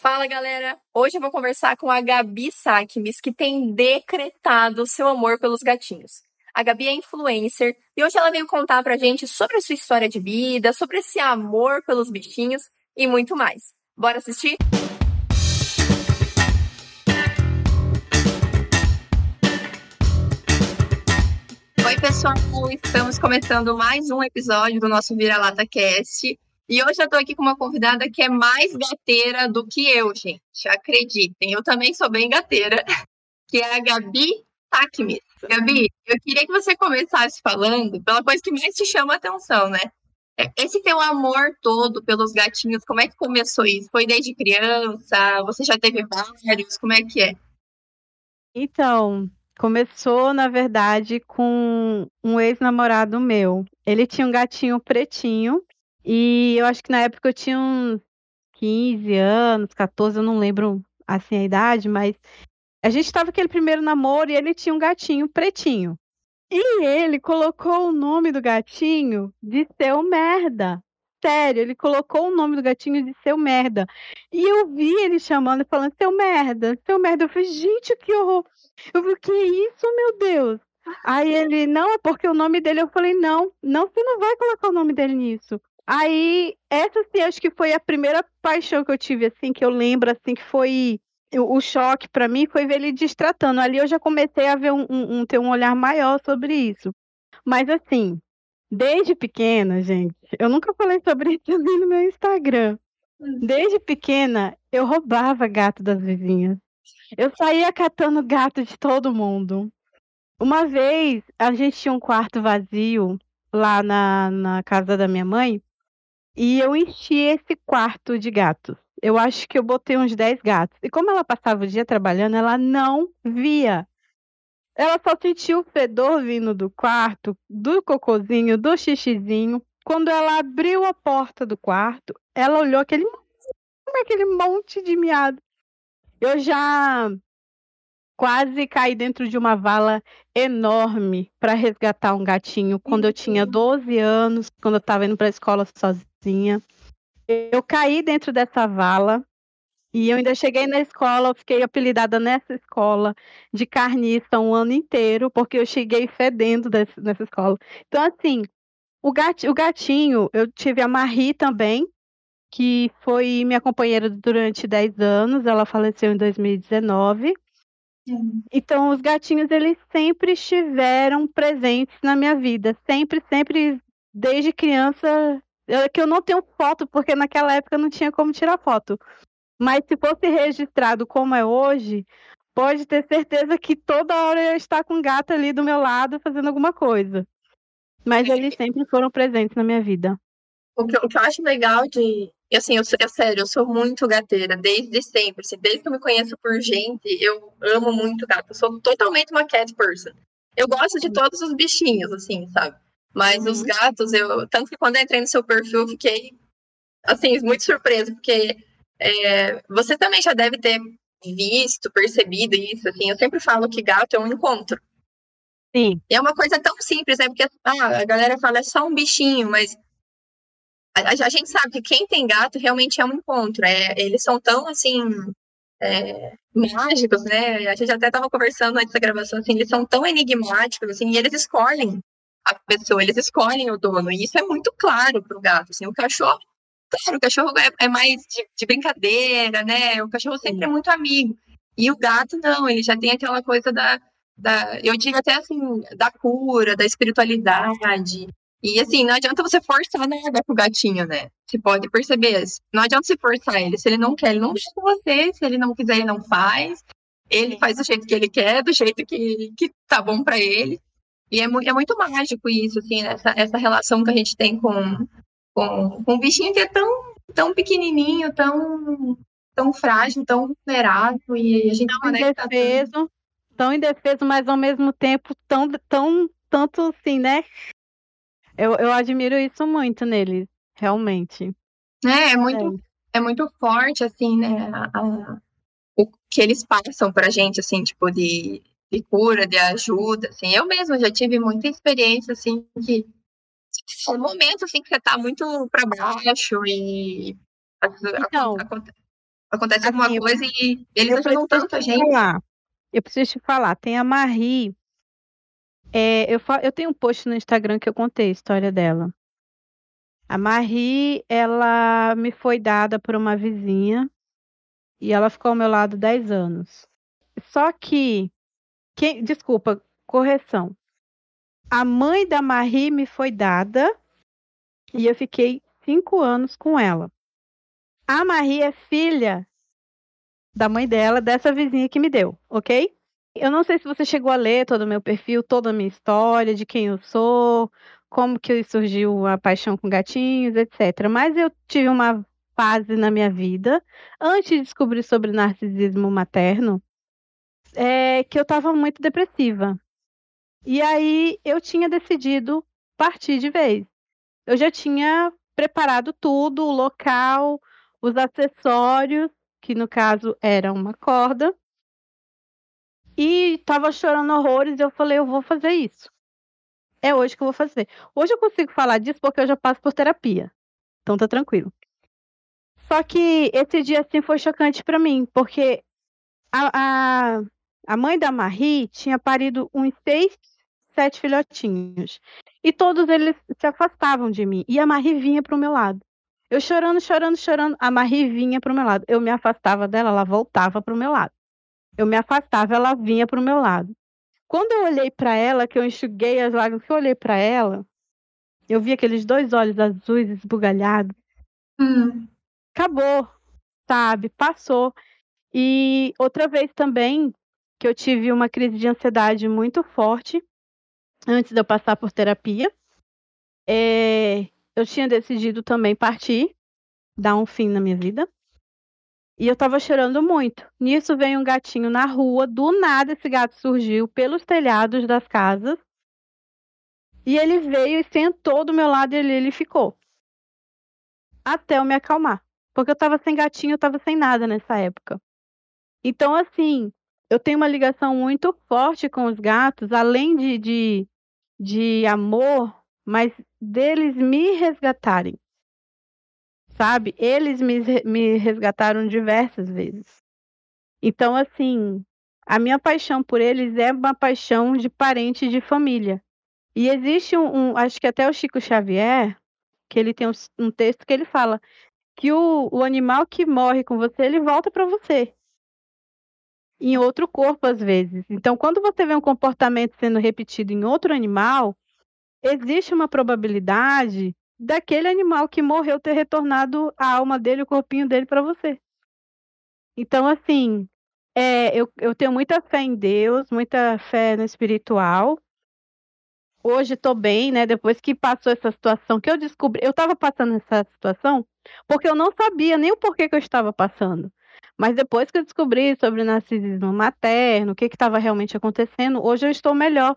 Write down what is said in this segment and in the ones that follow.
Fala galera! Hoje eu vou conversar com a Gabi Sakmis, que tem decretado seu amor pelos gatinhos. A Gabi é influencer e hoje ela veio contar pra gente sobre a sua história de vida, sobre esse amor pelos bichinhos e muito mais. Bora assistir? Oi, pessoal! Estamos começando mais um episódio do nosso Vira-Lata Cast. E hoje eu tô aqui com uma convidada que é mais gateira do que eu, gente. Acreditem, eu também sou bem gateira, que é a Gabi Takmis. Gabi, eu queria que você começasse falando pela coisa que mais te chama a atenção, né? É, esse teu amor todo pelos gatinhos, como é que começou isso? Foi desde criança? Você já teve vários? Como é que é? Então, começou, na verdade, com um ex-namorado meu. Ele tinha um gatinho pretinho e eu acho que na época eu tinha uns 15 anos, 14, eu não lembro assim a idade, mas a gente estava aquele primeiro namoro e ele tinha um gatinho pretinho. E ele colocou o nome do gatinho de seu merda. Sério, ele colocou o nome do gatinho de seu merda. E eu vi ele chamando e falando, seu merda, seu merda. Eu falei, gente, que horror. Eu falei, que isso, meu Deus? Aí ele, não, é porque o nome dele. Eu falei, não, não, você não vai colocar o nome dele nisso. Aí, essa sim, acho que foi a primeira paixão que eu tive, assim, que eu lembro, assim, que foi o choque para mim foi ver ele destratando. Ali eu já comecei a ver um, um, um, ter um olhar maior sobre isso. Mas assim, desde pequena, gente, eu nunca falei sobre isso no meu Instagram. Desde pequena, eu roubava gato das vizinhas. Eu saía catando gato de todo mundo. Uma vez, a gente tinha um quarto vazio lá na, na casa da minha mãe. E eu enchi esse quarto de gatos. Eu acho que eu botei uns 10 gatos. E como ela passava o dia trabalhando, ela não via. Ela só sentiu o fedor vindo do quarto, do cocozinho, do xixizinho. Quando ela abriu a porta do quarto, ela olhou aquele, aquele monte de miado. Eu já quase caí dentro de uma vala enorme para resgatar um gatinho quando eu tinha 12 anos, quando eu estava indo para a escola sozinha sozinha. Eu caí dentro dessa vala e eu ainda cheguei na escola, eu fiquei apelidada nessa escola de carniça um ano inteiro, porque eu cheguei fedendo desse, nessa escola. Então, assim, o, o gatinho, eu tive a Marie também, que foi minha companheira durante 10 anos, ela faleceu em 2019. Então, os gatinhos, eles sempre estiveram presentes na minha vida, sempre, sempre, desde criança, é que eu não tenho foto, porque naquela época não tinha como tirar foto. Mas se fosse registrado como é hoje, pode ter certeza que toda hora eu estar com um gato ali do meu lado fazendo alguma coisa. Mas eles sempre foram presentes na minha vida. O que, o que eu acho legal de. Assim, eu, eu, sério, eu sou muito gateira, desde sempre. Assim, desde que eu me conheço por gente, eu amo muito gato. Eu sou totalmente uma cat person. Eu gosto de todos os bichinhos, assim, sabe? Mas uhum. os gatos, eu. Tanto que quando eu entrei no seu perfil, eu fiquei assim, muito surpresa, porque é, você também já deve ter visto, percebido isso, assim. Eu sempre falo que gato é um encontro. Sim. E é uma coisa tão simples, né? Porque ah, a galera fala é só um bichinho, mas a, a, gente sabe que quem tem gato realmente é um encontro. É, eles são tão assim. É, mágicos, né? A gente até estava conversando antes da gravação, assim, eles são tão enigmáticos, assim, e eles escolhem a pessoa, eles escolhem o dono. E isso é muito claro para o gato. Assim, o cachorro, claro, o cachorro é, é mais de, de, brincadeira, né? O cachorro sempre é muito amigo. E o gato não, ele já tem aquela coisa da, da eu digo até assim, da cura, da espiritualidade. E assim, não adianta você forçar nada com o gatinho, né? Você pode perceber. Não adianta você forçar ele. Se ele não quer, ele não deixa com você. Se ele não quiser, ele não faz. Ele faz do jeito que ele quer, do jeito que, que tá bom para ele. E é, é muito mágico isso, assim, essa, essa relação que a gente tem com, com, com um bichinho que é tão, tão pequenininho, tão, tão frágil, tão vulnerável, e a gente tão indefeso, tão indefeso, mas ao mesmo tempo tão, tão tanto assim, né? Eu, eu admiro isso muito neles, realmente. É, é muito, é muito forte, assim, né? A, a, o que eles passam pra gente, assim, tipo, de, de cura, de ajuda, assim. Eu mesma já tive muita experiência, assim, que um momento, assim, que você tá muito para baixo e... Então, Acontece assim, alguma coisa e eles ajudam tanto a gente. Falar. Eu preciso te falar, tem a Marie. É, eu, eu tenho um post no Instagram que eu contei a história dela. A Marie, ela me foi dada por uma vizinha e ela ficou ao meu lado 10 anos. Só que, quem, desculpa, correção. A mãe da Marie me foi dada e eu fiquei cinco anos com ela. A Marie é filha da mãe dela, dessa vizinha que me deu, ok? Eu não sei se você chegou a ler todo o meu perfil, toda a minha história, de quem eu sou, como que surgiu a paixão com gatinhos, etc. Mas eu tive uma fase na minha vida, antes de descobrir sobre narcisismo materno, é, que eu estava muito depressiva. E aí eu tinha decidido partir de vez. Eu já tinha preparado tudo, o local, os acessórios, que no caso era uma corda, e estava chorando horrores. E eu falei, eu vou fazer isso. É hoje que eu vou fazer. Hoje eu consigo falar disso porque eu já passo por terapia. Então tá tranquilo. Só que esse dia assim foi chocante para mim, porque a, a, a, mãe da Marie tinha parido uns seis, sete filhotinhos. E todos eles se afastavam de mim. E a Marie vinha pro meu lado. Eu chorando, chorando, chorando. A Marie vinha pro meu lado. Eu me afastava dela, ela voltava pro meu lado. Eu me afastava, ela vinha pro meu lado. Quando eu olhei para ela, que eu enxuguei as lágrimas, que eu olhei para ela, eu vi aqueles dois olhos azuis esbugalhados. Hum. Acabou, sabe? Passou. E outra vez também que eu tive uma crise de ansiedade muito forte antes de eu passar por terapia. É, eu tinha decidido também partir, dar um fim na minha vida. E eu tava chorando muito. Nisso veio um gatinho na rua, do nada esse gato surgiu pelos telhados das casas. E ele veio e sentou do meu lado e ele, ele ficou. Até eu me acalmar. Porque eu tava sem gatinho, eu tava sem nada nessa época. Então, assim, eu tenho uma ligação muito forte com os gatos, além de, de, de amor, mas deles me resgatarem sabe? Eles me, me resgataram diversas vezes. Então, assim, a minha paixão por eles é uma paixão de parente de família. E existe um, um, acho que até o Chico Xavier, que ele tem um, um texto que ele fala que o, o animal que morre com você, ele volta para você. Em outro corpo, às vezes. Então, quando você vê um comportamento sendo repetido em outro animal, existe uma probabilidade daquele animal que morreu ter retornado a alma dele, o corpinho dele para você. Então, assim, é, eu, eu tenho muita fé em Deus, muita fé no espiritual. Hoje estou bem, né? Depois que passou essa situação, que eu descobri, eu estava passando essa situação porque eu não sabia nem o porquê que eu estava passando. Mas depois que eu descobri sobre narcisismo materno, o que estava realmente acontecendo, hoje eu estou melhor.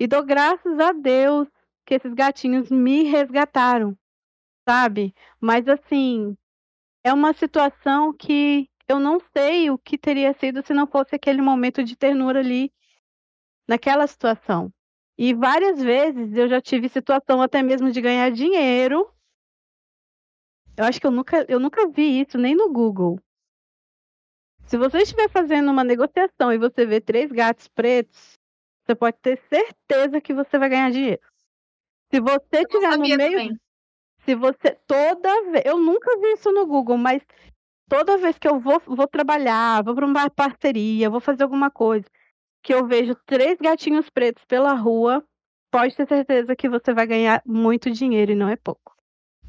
E dou graças a Deus que esses gatinhos me resgataram, sabe? Mas assim, é uma situação que eu não sei o que teria sido se não fosse aquele momento de ternura ali naquela situação. E várias vezes eu já tive situação até mesmo de ganhar dinheiro. Eu acho que eu nunca, eu nunca vi isso nem no Google. Se você estiver fazendo uma negociação e você vê três gatos pretos, você pode ter certeza que você vai ganhar dinheiro. Se você tiver no meio. Também. Se você. Toda vez. Eu nunca vi isso no Google, mas toda vez que eu vou, vou trabalhar, vou para uma parceria, vou fazer alguma coisa, que eu vejo três gatinhos pretos pela rua, pode ter certeza que você vai ganhar muito dinheiro e não é pouco.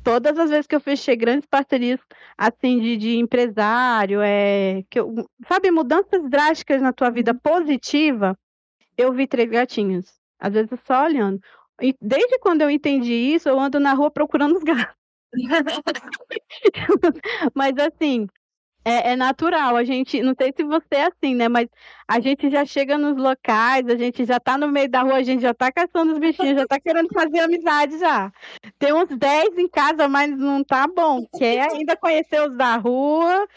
Todas as vezes que eu fechei grandes parcerias assim de, de empresário, é, que eu, sabe, mudanças drásticas na tua vida uhum. positiva, eu vi três gatinhos. Às vezes só olhando. E desde quando eu entendi isso, eu ando na rua procurando os gatos. Mas assim, é, é, natural. A gente, não sei se você é assim, né? Mas a gente já chega nos locais, a gente já tá no meio da rua, a gente já tá caçando os bichinhos, já tá querendo fazer amizade já. Tem uns 10 em casa, mas não tá bom. Quer ainda conhecer os da rua,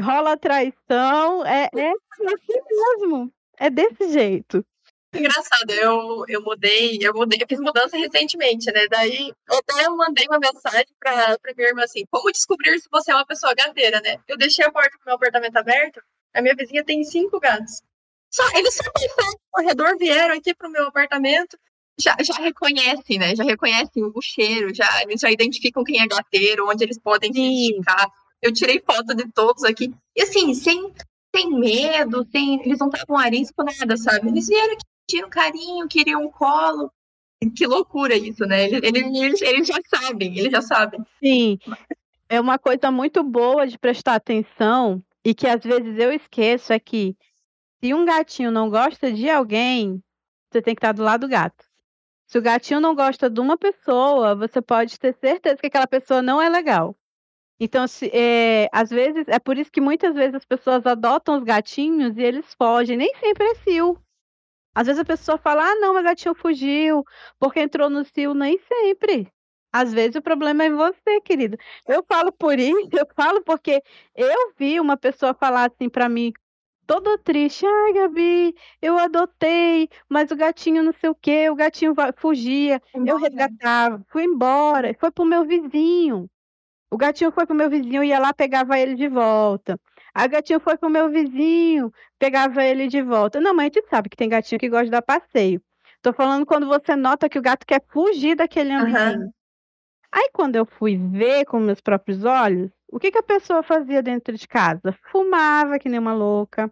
rola traição. É, é assim mesmo. É desse jeito. Engraçado, eu, eu mudei, eu mudei, eu fiz mudança recentemente, né? Daí eu até mandei uma mensagem pra, pra minha irmã assim, como descobrir se você é uma pessoa gateira, né? Eu deixei a porta do meu apartamento aberta, a minha vizinha tem cinco gatos. Só, eles só passaram no corredor, vieram aqui pro meu apartamento, já, já reconhecem, né? Já reconhecem o cheiro, já, eles já identificam quem é gateiro, onde eles podem se esticar. Eu tirei foto de todos aqui. E assim, sem, sem medo, sem, eles não estavam arisco, nada, sabe? Eles vieram aqui pediram carinho, queriam um colo. Que loucura isso, né? Eles, eles, eles já sabem, eles já sabem. Sim. É uma coisa muito boa de prestar atenção e que às vezes eu esqueço é que se um gatinho não gosta de alguém, você tem que estar do lado do gato. Se o gatinho não gosta de uma pessoa, você pode ter certeza que aquela pessoa não é legal. Então, se, é, às vezes, é por isso que muitas vezes as pessoas adotam os gatinhos e eles fogem. Nem sempre é cio. Às vezes a pessoa fala, ah, não, mas a tia fugiu, porque entrou no cio, nem sempre. Às vezes o problema é você, querido. Eu falo por isso, eu falo porque eu vi uma pessoa falar assim para mim, toda triste, ai, Gabi, eu adotei, mas o gatinho não sei o quê, o gatinho fugia, eu resgatava, fui embora, foi pro meu vizinho. O gatinho foi pro meu vizinho, ia lá, pegava ele de volta. A gatinho foi pro meu vizinho, pegava ele de volta. Não, mas a gente sabe que tem gatinho que gosta de dar passeio. Tô falando quando você nota que o gato quer fugir daquele ambiente. Uhum. Aí quando eu fui ver com meus próprios olhos, o que, que a pessoa fazia dentro de casa? Fumava que nem uma louca.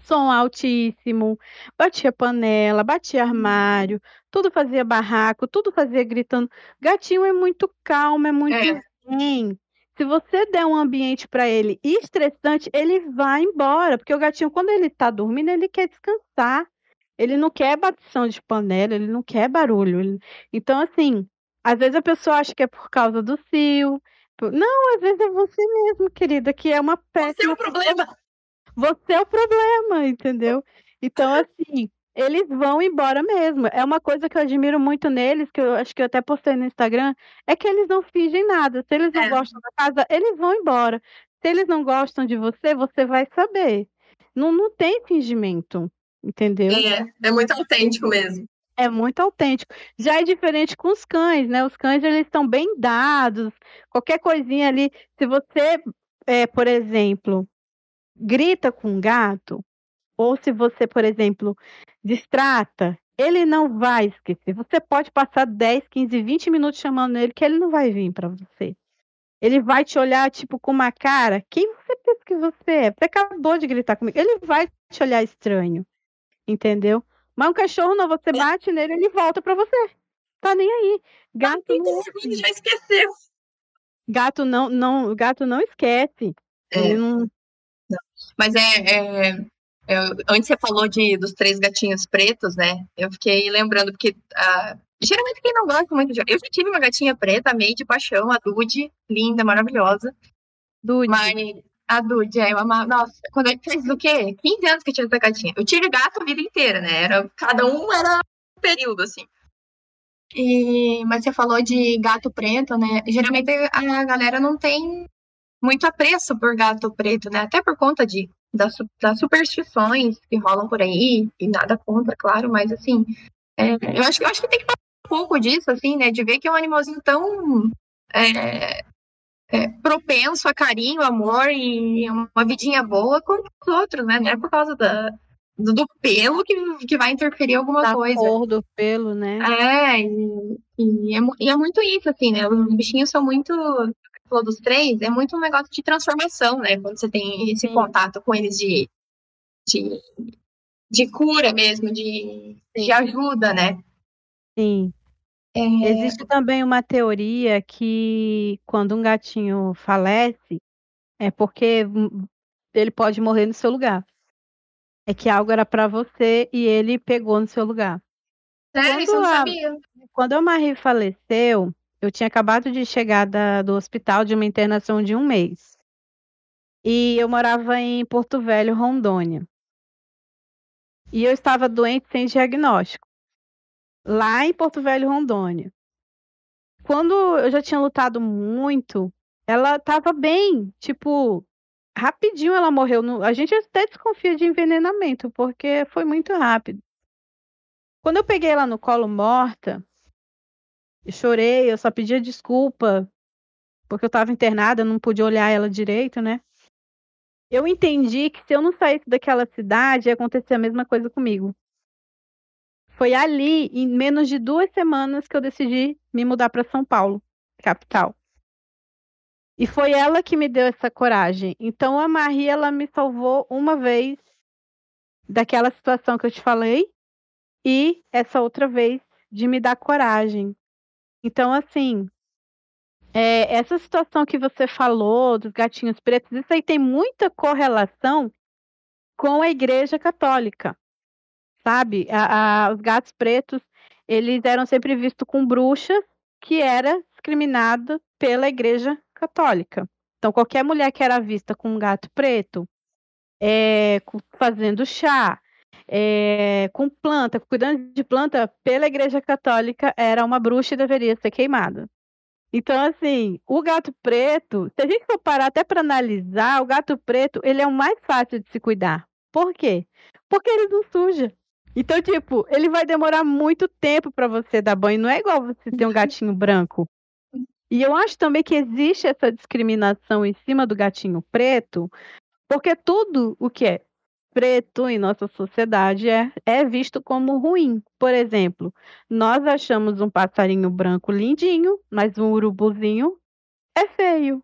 Som altíssimo, batia panela, batia armário, tudo fazia barraco, tudo fazia gritando. Gatinho é muito calmo, é muito é. zen. Se você der um ambiente para ele estressante, ele vai embora, porque o gatinho, quando ele está dormindo, ele quer descansar. Ele não quer batição de panela, ele não quer barulho. Ele... Então, assim, às vezes a pessoa acha que é por causa do cio. Não, às vezes é você mesmo, querida, que é uma péssima. Você é o problema. Você é o problema, entendeu? Então, assim, eles vão embora mesmo. É uma coisa que eu admiro muito neles, que eu acho que eu até postei no Instagram, é que eles não fingem nada. Se eles não é. gostam da casa, eles vão embora. Se eles não gostam de você, você vai saber. Não, não tem fingimento, entendeu? É, é muito autêntico mesmo. É muito autêntico. Já é diferente com os cães, né? Os cães, eles estão bem dados. Qualquer coisinha ali, se você, é, por exemplo, grita com um gato, ou se você, por exemplo, distrata, ele não vai esquecer. Você pode passar 10, 15, 20 minutos chamando ele, que ele não vai vir para você. Ele vai te olhar, tipo, com uma cara. Quem você pensa que você é? Você acabou de gritar comigo. Ele vai te olhar estranho. Entendeu? Mas um cachorro não, você bate nele, ele volta para você. Tá nem aí. Gato não... já esqueceu. Gato não, não, gato não esquece. É. Ele não... não. Mas é, é, eu, antes você falou de, dos três gatinhos pretos, né? Eu fiquei lembrando, porque uh, geralmente quem não gosta muito de. Eu já tive uma gatinha preta, meio de paixão, a Dude, linda, maravilhosa. Dude. Mas a Dude, é uma. Nossa, quando eu fez o quê? 15 anos que eu tive essa gatinha. Eu tive gato a vida inteira, né? Era, cada um era um período, assim. E, mas você falou de gato preto, né? Geralmente a galera não tem muito apreço por gato preto, né? Até por conta de das, das superstições que rolam por aí, e nada contra, claro, mas assim, é, eu, acho, eu acho que tem que falar um pouco disso, assim, né? De ver que é um animalzinho tão é, é, propenso a carinho, amor e uma vidinha boa como os outros, né? Não é por causa da, do, do pelo que, que vai interferir alguma da coisa. cor do pelo, né? É, e, e, é, e é muito isso, assim, né? Os bichinhos são muito falou dos três, é muito um negócio de transformação, né? Quando você tem esse Sim. contato com eles de, de, de cura mesmo, de, de ajuda, né? Sim. É... Existe também uma teoria que quando um gatinho falece, é porque ele pode morrer no seu lugar. É que algo era para você e ele pegou no seu lugar. Sério, quando isso eu não sabia. quando a Marie faleceu, eu tinha acabado de chegar da, do hospital de uma internação de um mês. E eu morava em Porto Velho, Rondônia. E eu estava doente sem diagnóstico. Lá em Porto Velho, Rondônia. Quando eu já tinha lutado muito, ela estava bem. Tipo, rapidinho ela morreu. A gente até desconfia de envenenamento, porque foi muito rápido. Quando eu peguei ela no colo morta, eu chorei, eu só pedia desculpa, porque eu estava internada, não podia olhar ela direito, né? Eu entendi que se eu não saísse daquela cidade, ia acontecer a mesma coisa comigo. Foi ali, em menos de duas semanas, que eu decidi me mudar para São Paulo, capital. E foi ela que me deu essa coragem. Então a Marie, ela me salvou uma vez daquela situação que eu te falei e essa outra vez de me dar coragem. Então, assim, é, essa situação que você falou dos gatinhos pretos, isso aí tem muita correlação com a Igreja Católica, sabe? A, a, os gatos pretos, eles eram sempre vistos com bruxas, que era discriminada pela Igreja Católica. Então, qualquer mulher que era vista com um gato preto, é, fazendo chá, é, com planta, cuidando de planta, pela Igreja Católica, era uma bruxa e deveria ser queimada. Então, assim, o gato preto, se a gente for parar até para analisar, o gato preto, ele é o mais fácil de se cuidar. Por quê? Porque ele não suja. Então, tipo, ele vai demorar muito tempo para você dar banho. Não é igual você ter um gatinho branco. E eu acho também que existe essa discriminação em cima do gatinho preto, porque tudo o que é preto em nossa sociedade é, é visto como ruim. Por exemplo, nós achamos um passarinho branco lindinho, mas um urubuzinho é feio.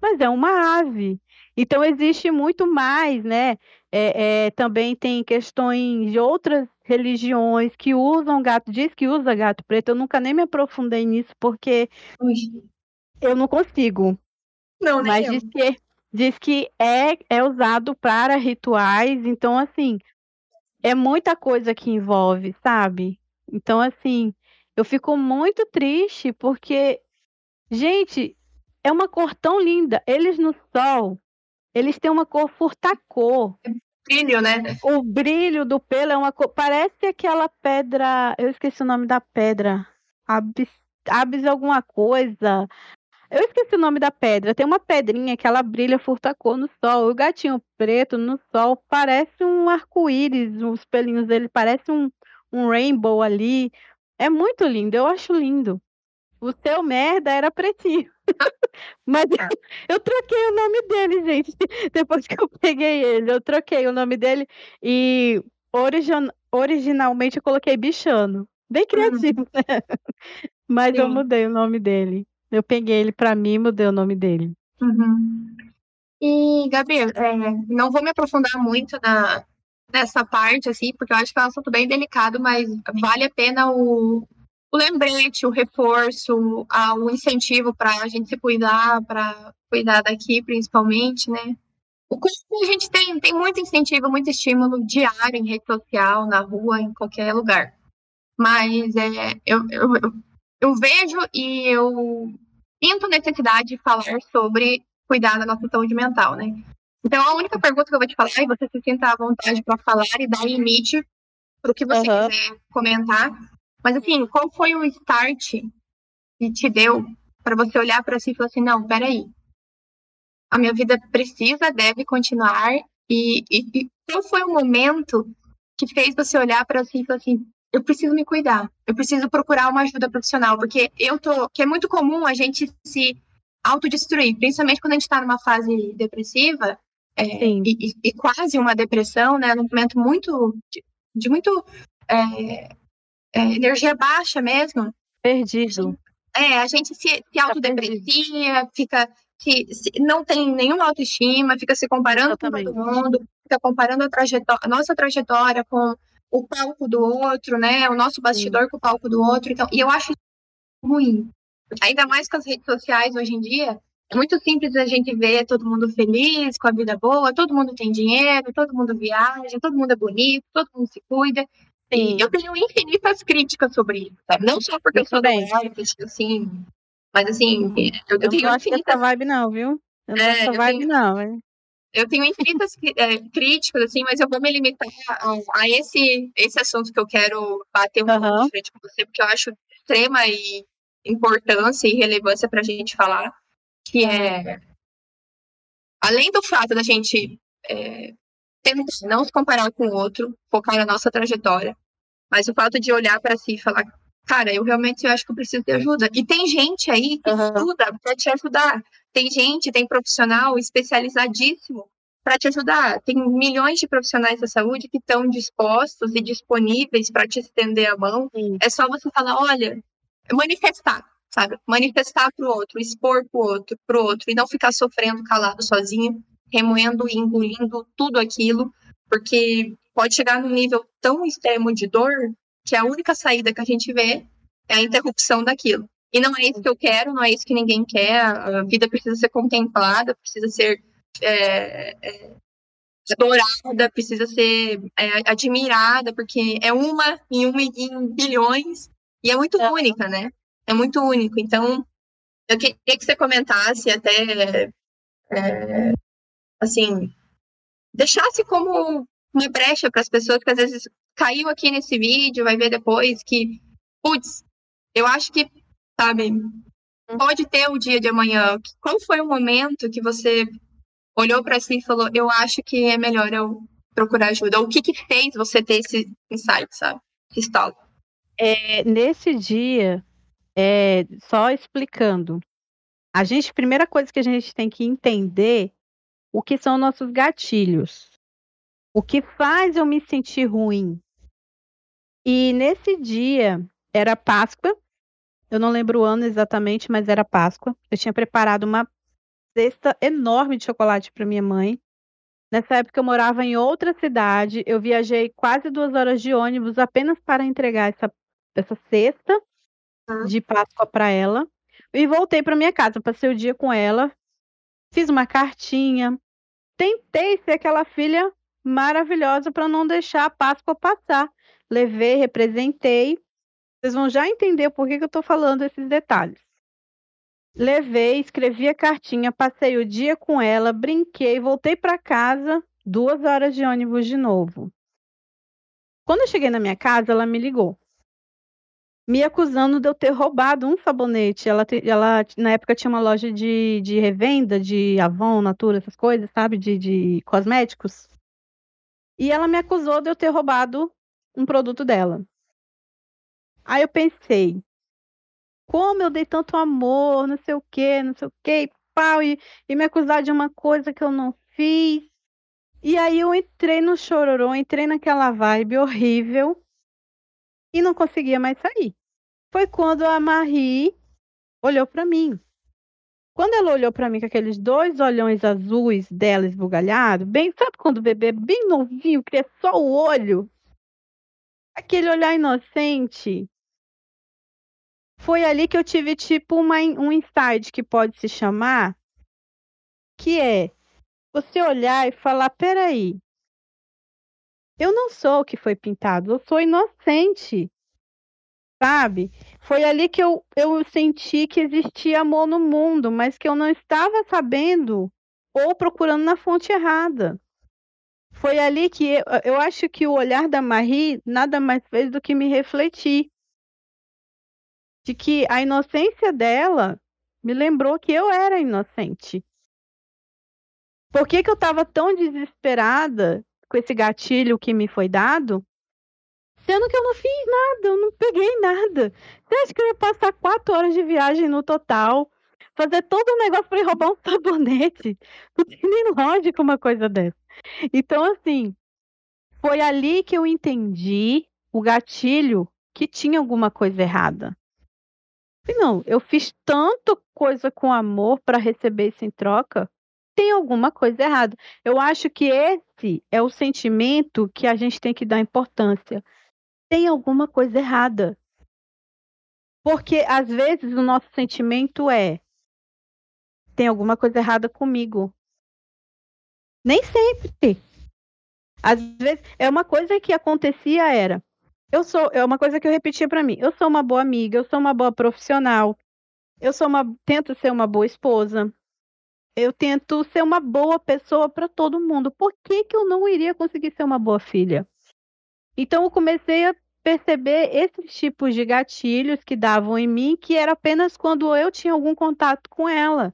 Mas é uma ave. Então existe muito mais, né? É, é, também tem questões de outras religiões que usam gato, diz que usa gato preto. Eu nunca nem me aprofundei nisso porque Ui. eu não consigo. Não, mas diz que diz que é, é usado para rituais, então assim, é muita coisa que envolve, sabe? Então assim, eu fico muito triste porque gente, é uma cor tão linda. Eles no sol, eles têm uma cor furtacor. É brilho, né? O brilho do pelo é uma cor, parece aquela pedra, eu esqueci o nome da pedra. Abis, abis alguma coisa. Eu esqueci o nome da pedra. Tem uma pedrinha que ela brilha furta cor no sol. O gatinho preto no sol parece um arco-íris. Os pelinhos dele parecem um, um rainbow ali. É muito lindo. Eu acho lindo. O seu merda era pretinho. Mas eu, eu, troquei o nome dele, gente. Depois que eu peguei ele, eu troquei o nome dele e origin, originalmente eu coloquei bichano. Bem uhum. criativo, uhum. né? Mas Sim. eu mudei o nome dele. Eu peguei ele para mim e mudei o nome dele. Uhum. E, Gabi, é, não vou me aprofundar muito na, nessa parte, assim, porque eu acho que é um assunto bem delicado, mas vale a pena o, o lembrete, o reforço, a, o incentivo para a gente se cuidar, para cuidar daqui, principalmente, né? O curso a gente tem, tem muito incentivo, muito estímulo diário em rede social, na rua, em qualquer lugar. Mas é, eu, eu vejo e eu sinto necessidade de falar sobre cuidar da nossa saúde mental, né? Então, a única pergunta que eu vou te falar, e você se sinta à vontade para falar e dar limite para o que você uhum. quiser comentar. Mas, assim, qual foi o start que te deu para você olhar para si e falar assim: não, peraí, a minha vida precisa, deve continuar? E, e, e qual foi o momento que fez você olhar para si e falar assim: eu preciso me cuidar, eu preciso procurar uma ajuda profissional, porque eu tô, que é muito comum a gente se autodestruir, principalmente quando a gente está numa fase depressiva, é, e, e, quase uma depressão, né, num momento muito, de, de muito é, é, energia baixa mesmo. Perdido. É, a gente se, se tá autodeprecia, fica, se, se, não tem nenhuma autoestima, fica se comparando com todo mundo, fica comparando a, trajetória, a nossa trajetória com o palco do outro, né? O nosso bastidor Sim. com o palco do outro. Então, e eu acho ruim. Ainda mais com as redes sociais hoje em dia, é muito simples a gente ver todo mundo feliz, com a vida boa, todo mundo tem dinheiro, todo mundo viaja, todo mundo é bonito, todo mundo se cuida. Sim. Eu tenho infinitas críticas sobre isso, sabe? Não só porque eu, sou da marketing, assim, mas assim, eu, eu, eu tenho não infinitas... vibe não, viu? Eu não é, vibe tenho... não, hein? Eu tenho infinitas é, críticas, assim, mas eu vou me limitar a, a, esse, esse assunto que eu quero bater um uhum. pouco de frente com você, porque eu acho extrema e importância e relevância para a gente falar, que é, além do fato da gente é, tentar não se comparar com o outro, focar na nossa trajetória, Mas o fato de olhar para si e falar, cara, eu realmente eu acho que eu preciso de ajuda. E tem gente aí que uhum. estuda para te ajudar. Tem gente, tem profissional especializadíssimo para te ajudar. Tem milhões de profissionais da saúde que estão dispostos e disponíveis para te estender a mão. Sim. É só você falar, olha, manifestar, sabe? Manifestar para o outro, expor para o outro, pro outro, e não ficar sofrendo calado sozinho, remoendo e engolindo tudo aquilo, porque pode chegar num nível tão extremo de dor que a única saída que a gente vê é a interrupção daquilo. E não é isso que eu quero, não é isso que ninguém quer. A vida precisa ser contemplada, precisa ser é, é, adorada, precisa ser é, admirada, porque é uma em um em bilhões e é muito única, né? É muito único. Então, eu queria que você comentasse até, é, assim, deixasse como uma brecha para as pessoas que às vezes caiu aqui nesse vídeo, vai ver depois que, putz, eu acho que, sabe, pode ter o dia de amanhã. Qual foi o momento que você olhou para si e falou, eu acho que é melhor eu procurar ajuda? Ou o que que fez você ter esse insight, sabe? Estalo? É, nesse dia, é, só explicando, a gente, primeira coisa que a gente tem que entender o que são nossos gatilhos. O que faz eu me sentir ruim? E nesse dia era Páscoa. Eu não lembro o ano exatamente, mas era Páscoa. Eu tinha preparado uma cesta enorme de chocolate para minha mãe. Nessa época eu morava em outra cidade. Eu viajei quase duas horas de ônibus apenas para entregar essa, essa cesta ah. de Páscoa para ela. E voltei para minha casa. Passei o dia com ela. Fiz uma cartinha. Tentei ser aquela filha maravilhosa para não deixar a Páscoa passar. Levei, representei. Vocês vão já entender por que, que eu estou falando esses detalhes. Levei, escrevi a cartinha, passei o dia com ela, brinquei, voltei para casa, duas horas de ônibus de novo. Quando eu cheguei na minha casa, ela me ligou, me acusando de eu ter roubado um sabonete. Ela, ela na época tinha uma loja de, de revenda de Avon, Natura, essas coisas, sabe, de, de cosméticos. E ela me acusou de eu ter roubado um produto dela. Aí eu pensei, como eu dei tanto amor, não sei o quê, não sei o quê, pau, e, e me acusar de uma coisa que eu não fiz. E aí eu entrei no chororô, entrei naquela vibe horrível e não conseguia mais sair. Foi quando a Marie olhou para mim. Quando ela olhou para mim com aqueles dois olhões azuis dela esbugalhado, bem, sabe quando o bebê é bem novinho, é só o olho? Aquele olhar inocente. Foi ali que eu tive tipo uma, um insight que pode se chamar, que é você olhar e falar, peraí, eu não sou o que foi pintado, eu sou inocente sabe? Foi ali que eu, eu senti que existia amor no mundo, mas que eu não estava sabendo ou procurando na fonte errada. Foi ali que eu, eu acho que o olhar da Marie nada mais fez do que me refletir. De que a inocência dela me lembrou que eu era inocente. Por que, que eu estava tão desesperada com esse gatilho que me foi dado? Sendo que eu não fiz nada, eu não peguei nada. Você acha que eu ia passar quatro horas de viagem no total? Fazer todo um negócio para roubar um sabonete? Não tem nem lógica uma coisa dessa. Então, assim, foi ali que eu entendi o gatilho que tinha alguma coisa errada. E não, eu fiz tanta coisa com amor para receber isso em troca. Tem alguma coisa errada. Eu acho que esse é o sentimento que a gente tem que dar importância tem alguma coisa errada. Porque às vezes o nosso sentimento é tem alguma coisa errada comigo. Nem sempre. Às vezes é uma coisa que acontecia era eu sou é uma coisa que eu repetia para mim. Eu sou uma boa amiga, eu sou uma boa profissional. Eu sou uma tento ser uma boa esposa. Eu tento ser uma boa pessoa para todo mundo. Por que que eu não iria conseguir ser uma boa filha? Então eu comecei a perceber esses tipos de gatilhos que davam em mim, que era apenas quando eu tinha algum contato com ela.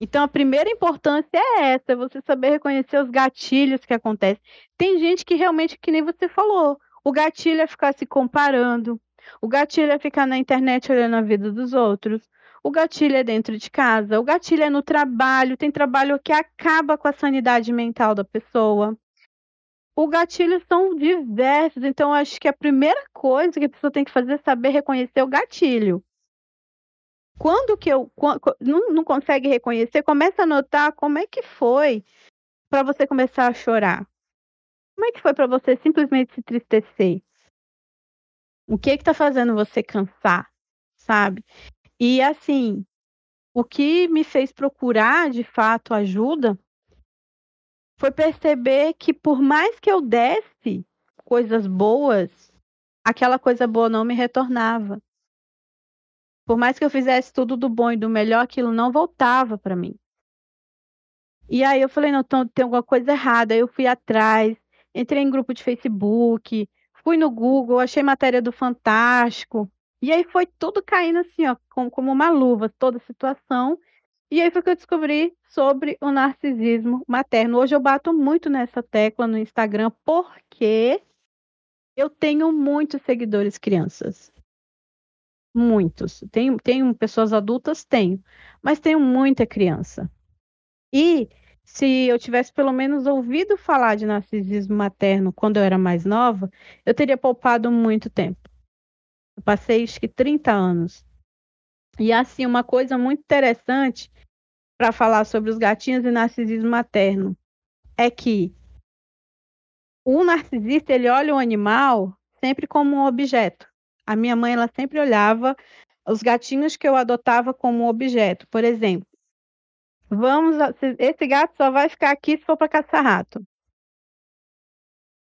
Então a primeira importância é essa, você saber reconhecer os gatilhos que acontecem. Tem gente que realmente, que nem você falou, O gatilho é ficar se comparando. O gatilho é ficar na internet olhando a vida dos outros. O gatilho é dentro de casa. O gatilho é no trabalho. Tem trabalho que acaba com a sanidade mental da pessoa. O gatilho são diversos. Então, acho que a primeira coisa que a pessoa tem que fazer é saber reconhecer o gatilho. Quando que eu quando, não, não consegue reconhecer, começa a notar como é que foi para você começar a chorar. Como é que foi para você simplesmente se tristecer? O que que tá fazendo você cansar, sabe? E assim, o que me fez procurar de fato ajuda foi perceber que por mais que eu desse coisas boas, aquela coisa boa não me retornava. Por mais que eu fizesse tudo do bom e do melhor, aquilo não voltava para mim. E aí eu falei, não, tem alguma coisa errada. Aí eu fui atrás, entrei em grupo de Facebook, fui no Google, achei matéria do Fantástico. E aí foi tudo caindo assim, ó, como, como uma luva, toda a situação. E aí foi que eu descobri sobre o narcisismo materno. Hoje eu bato muito nessa tecla no Instagram porque eu tenho muitos seguidores crianças. Muitos. Tenho, tenho pessoas adultas? Tenho. Mas tenho muita criança. E se eu tivesse pelo menos ouvido falar de narcisismo materno quando eu era mais nova, eu teria poupado muito tempo. Eu passei acho que 30 anos. E assim, uma coisa muito interessante para falar sobre os gatinhos e narcisismo materno é que o narcisista ele olha o animal sempre como um objeto. A minha mãe ela sempre olhava os gatinhos que eu adotava como objeto. Por exemplo, Vamos, esse gato só vai ficar aqui se for para caçar rato.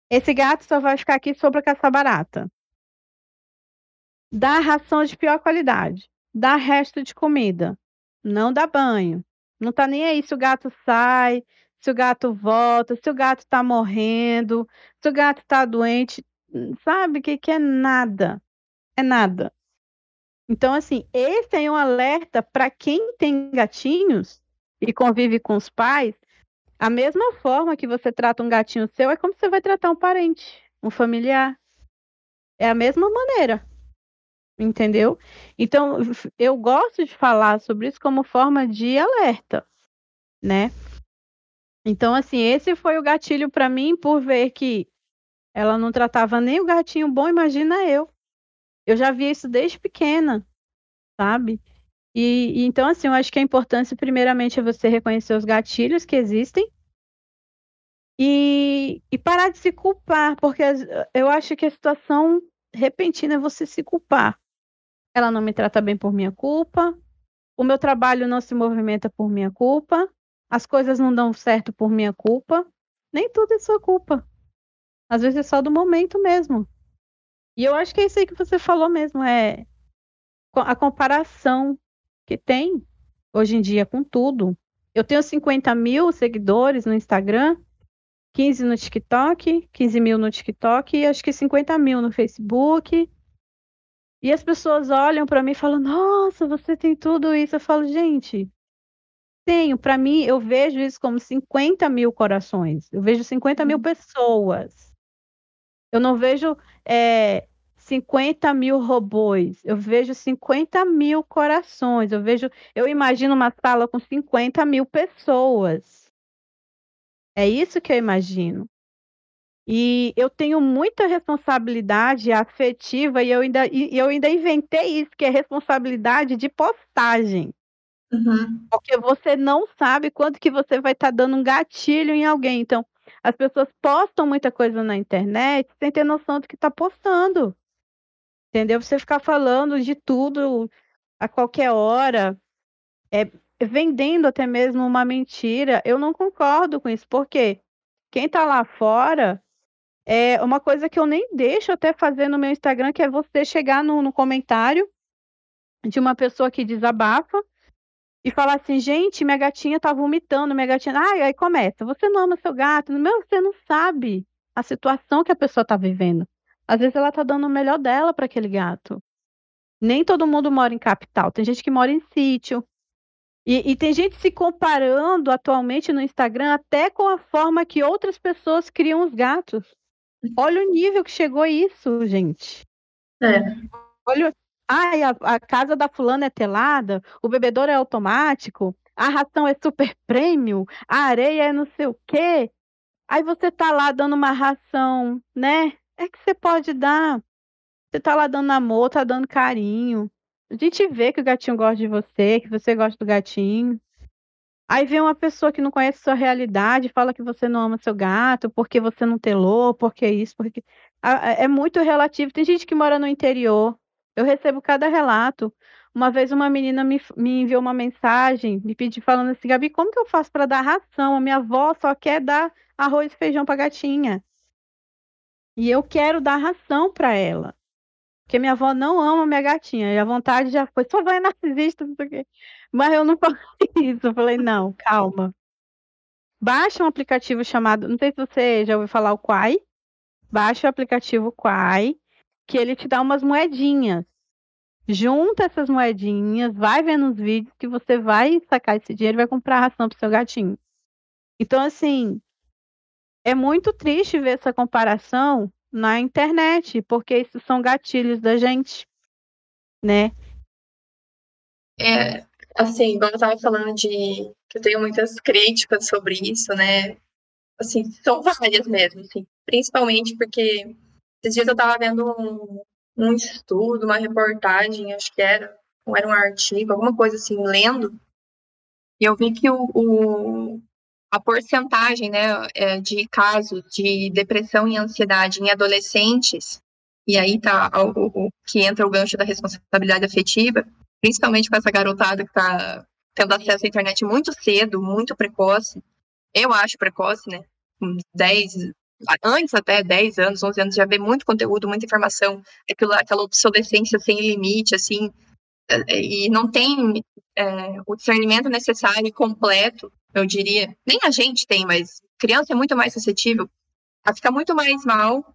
Esse gato só vai ficar aqui se for para caçar barata. Dá ração de pior qualidade. Dá resto de comida. Não dá banho. Não tá nem aí se o gato sai, se o gato volta, se o gato tá morrendo, se o gato tá doente. Sabe o que, que é nada? É nada. Então, assim, esse é um alerta para quem tem gatinhos e convive com os pais, a mesma forma que você trata um gatinho seu é como você vai tratar um parente, um familiar. É a mesma maneira. Entendeu? Então, eu gosto de falar sobre isso como forma de alerta, né? Então, assim, esse foi o gatilho para mim por ver que ela não tratava nem o gatinho bom, imagina eu. Eu já vi isso desde pequena, sabe? E, e, então, assim, eu acho que a importância, primeiramente, é você reconhecer os gatilhos que existem e, e parar de se culpar, porque eu acho que a situação repentina é você se culpar. Ela não me trata bem por minha culpa, o meu trabalho não se movimenta por minha culpa, as coisas não dão certo por minha culpa. Nem tudo é sua culpa. Às vezes é só do momento mesmo. E eu acho que é isso aí que você falou mesmo, é a comparação que tem hoje em dia com tudo. Eu tenho 50 mil seguidores no Instagram, 15 no TikTok, 15 mil no TikTok e acho que 50 mil no Facebook. E as pessoas olham para mim e falam: Nossa, você tem tudo isso. Eu falo: Gente, tenho. Para mim, eu vejo isso como 50 mil corações. Eu vejo 50 mil uhum. pessoas. Eu não vejo é, 50 mil robôs, eu vejo 50 mil corações, eu vejo, eu imagino uma sala com 50 mil pessoas. É isso que eu imagino. E eu tenho muita responsabilidade afetiva e eu ainda, e eu ainda inventei isso, que é responsabilidade de postagem. Uhum. Porque você não sabe quanto que você vai estar tá dando um gatilho em alguém. Então, as pessoas postam muita coisa na internet sem ter noção do que está postando. Entendeu? Você ficar falando de tudo a qualquer hora, é, vendendo até mesmo uma mentira, eu não concordo com isso, porque quem tá lá fora é uma coisa que eu nem deixo até fazer no meu Instagram, que é você chegar no, no comentário de uma pessoa que desabafa e falar assim, gente, minha gatinha tá vomitando, minha gatinha. Ai, aí começa, você não ama seu gato, meu, você não sabe a situação que a pessoa tá vivendo. Às vezes ela tá dando o melhor dela para aquele gato. Nem todo mundo mora em capital, tem gente que mora em sítio. E, e, tem gente se comparando atualmente no Instagram até com a forma que outras pessoas criam os gatos. Olha o nível que chegou isso, gente. É. Olha, ai, a, a casa da fulana é telada, o bebedouro é automático, a ração é super prêmio, a areia é não sei o quê. Aí você tá lá dando uma ração, né? É que você pode dar. Você tá lá dando amor, tá dando carinho. A gente vê que o gatinho gosta de você, que você gosta do gatinho. Aí vem uma pessoa que não conhece sua realidade, fala que você não ama seu gato, porque você não telou, porque isso, porque. É muito relativo. Tem gente que mora no interior. Eu recebo cada relato. Uma vez uma menina me, me enviou uma mensagem, me pediu falando assim, Gabi, como que eu faço para dar ração? A minha avó só quer dar arroz e feijão para gatinha. E eu quero dar ração para ela. Porque minha avó não ama minha gatinha. E a vontade já foi, só vai narcisista, não sei o quê. Mas eu não falei isso. Eu falei, não, calma. Baixa um aplicativo chamado, não sei se você já ouviu falar o Quai. Baixa o aplicativo Quai, que ele te dá umas moedinhas. Junta essas moedinhas, vai vendo os vídeos que você vai sacar esse dinheiro e vai comprar ração pro seu gatinho. Então, assim, é muito triste ver essa comparação na internet, porque isso são gatilhos da gente, né? É, assim, quando eu tava falando de que eu tenho muitas críticas sobre isso, né? Assim, são várias mesmo, assim, principalmente porque esses dias eu tava vendo um, um estudo, uma reportagem, acho que era, ou era um artigo, alguma coisa assim, lendo, e eu vi que o, o a porcentagem né, é, de casos de depressão e ansiedade em adolescentes, e aí tá o, o, que entra o gancho da responsabilidade afetiva, principalmente com essa garotada que está tendo acesso à internet muito cedo, muito precoce. Eu acho precoce, né? Com 10, antes até 10 anos, 11 anos, já vê muito conteúdo, muita informação, aquilo, aquela obsolescência sem limite, assim, é, e não tem é, o discernimento necessário e completo eu diria. Nem a gente tem, mas criança é muito mais suscetível a ficar muito mais mal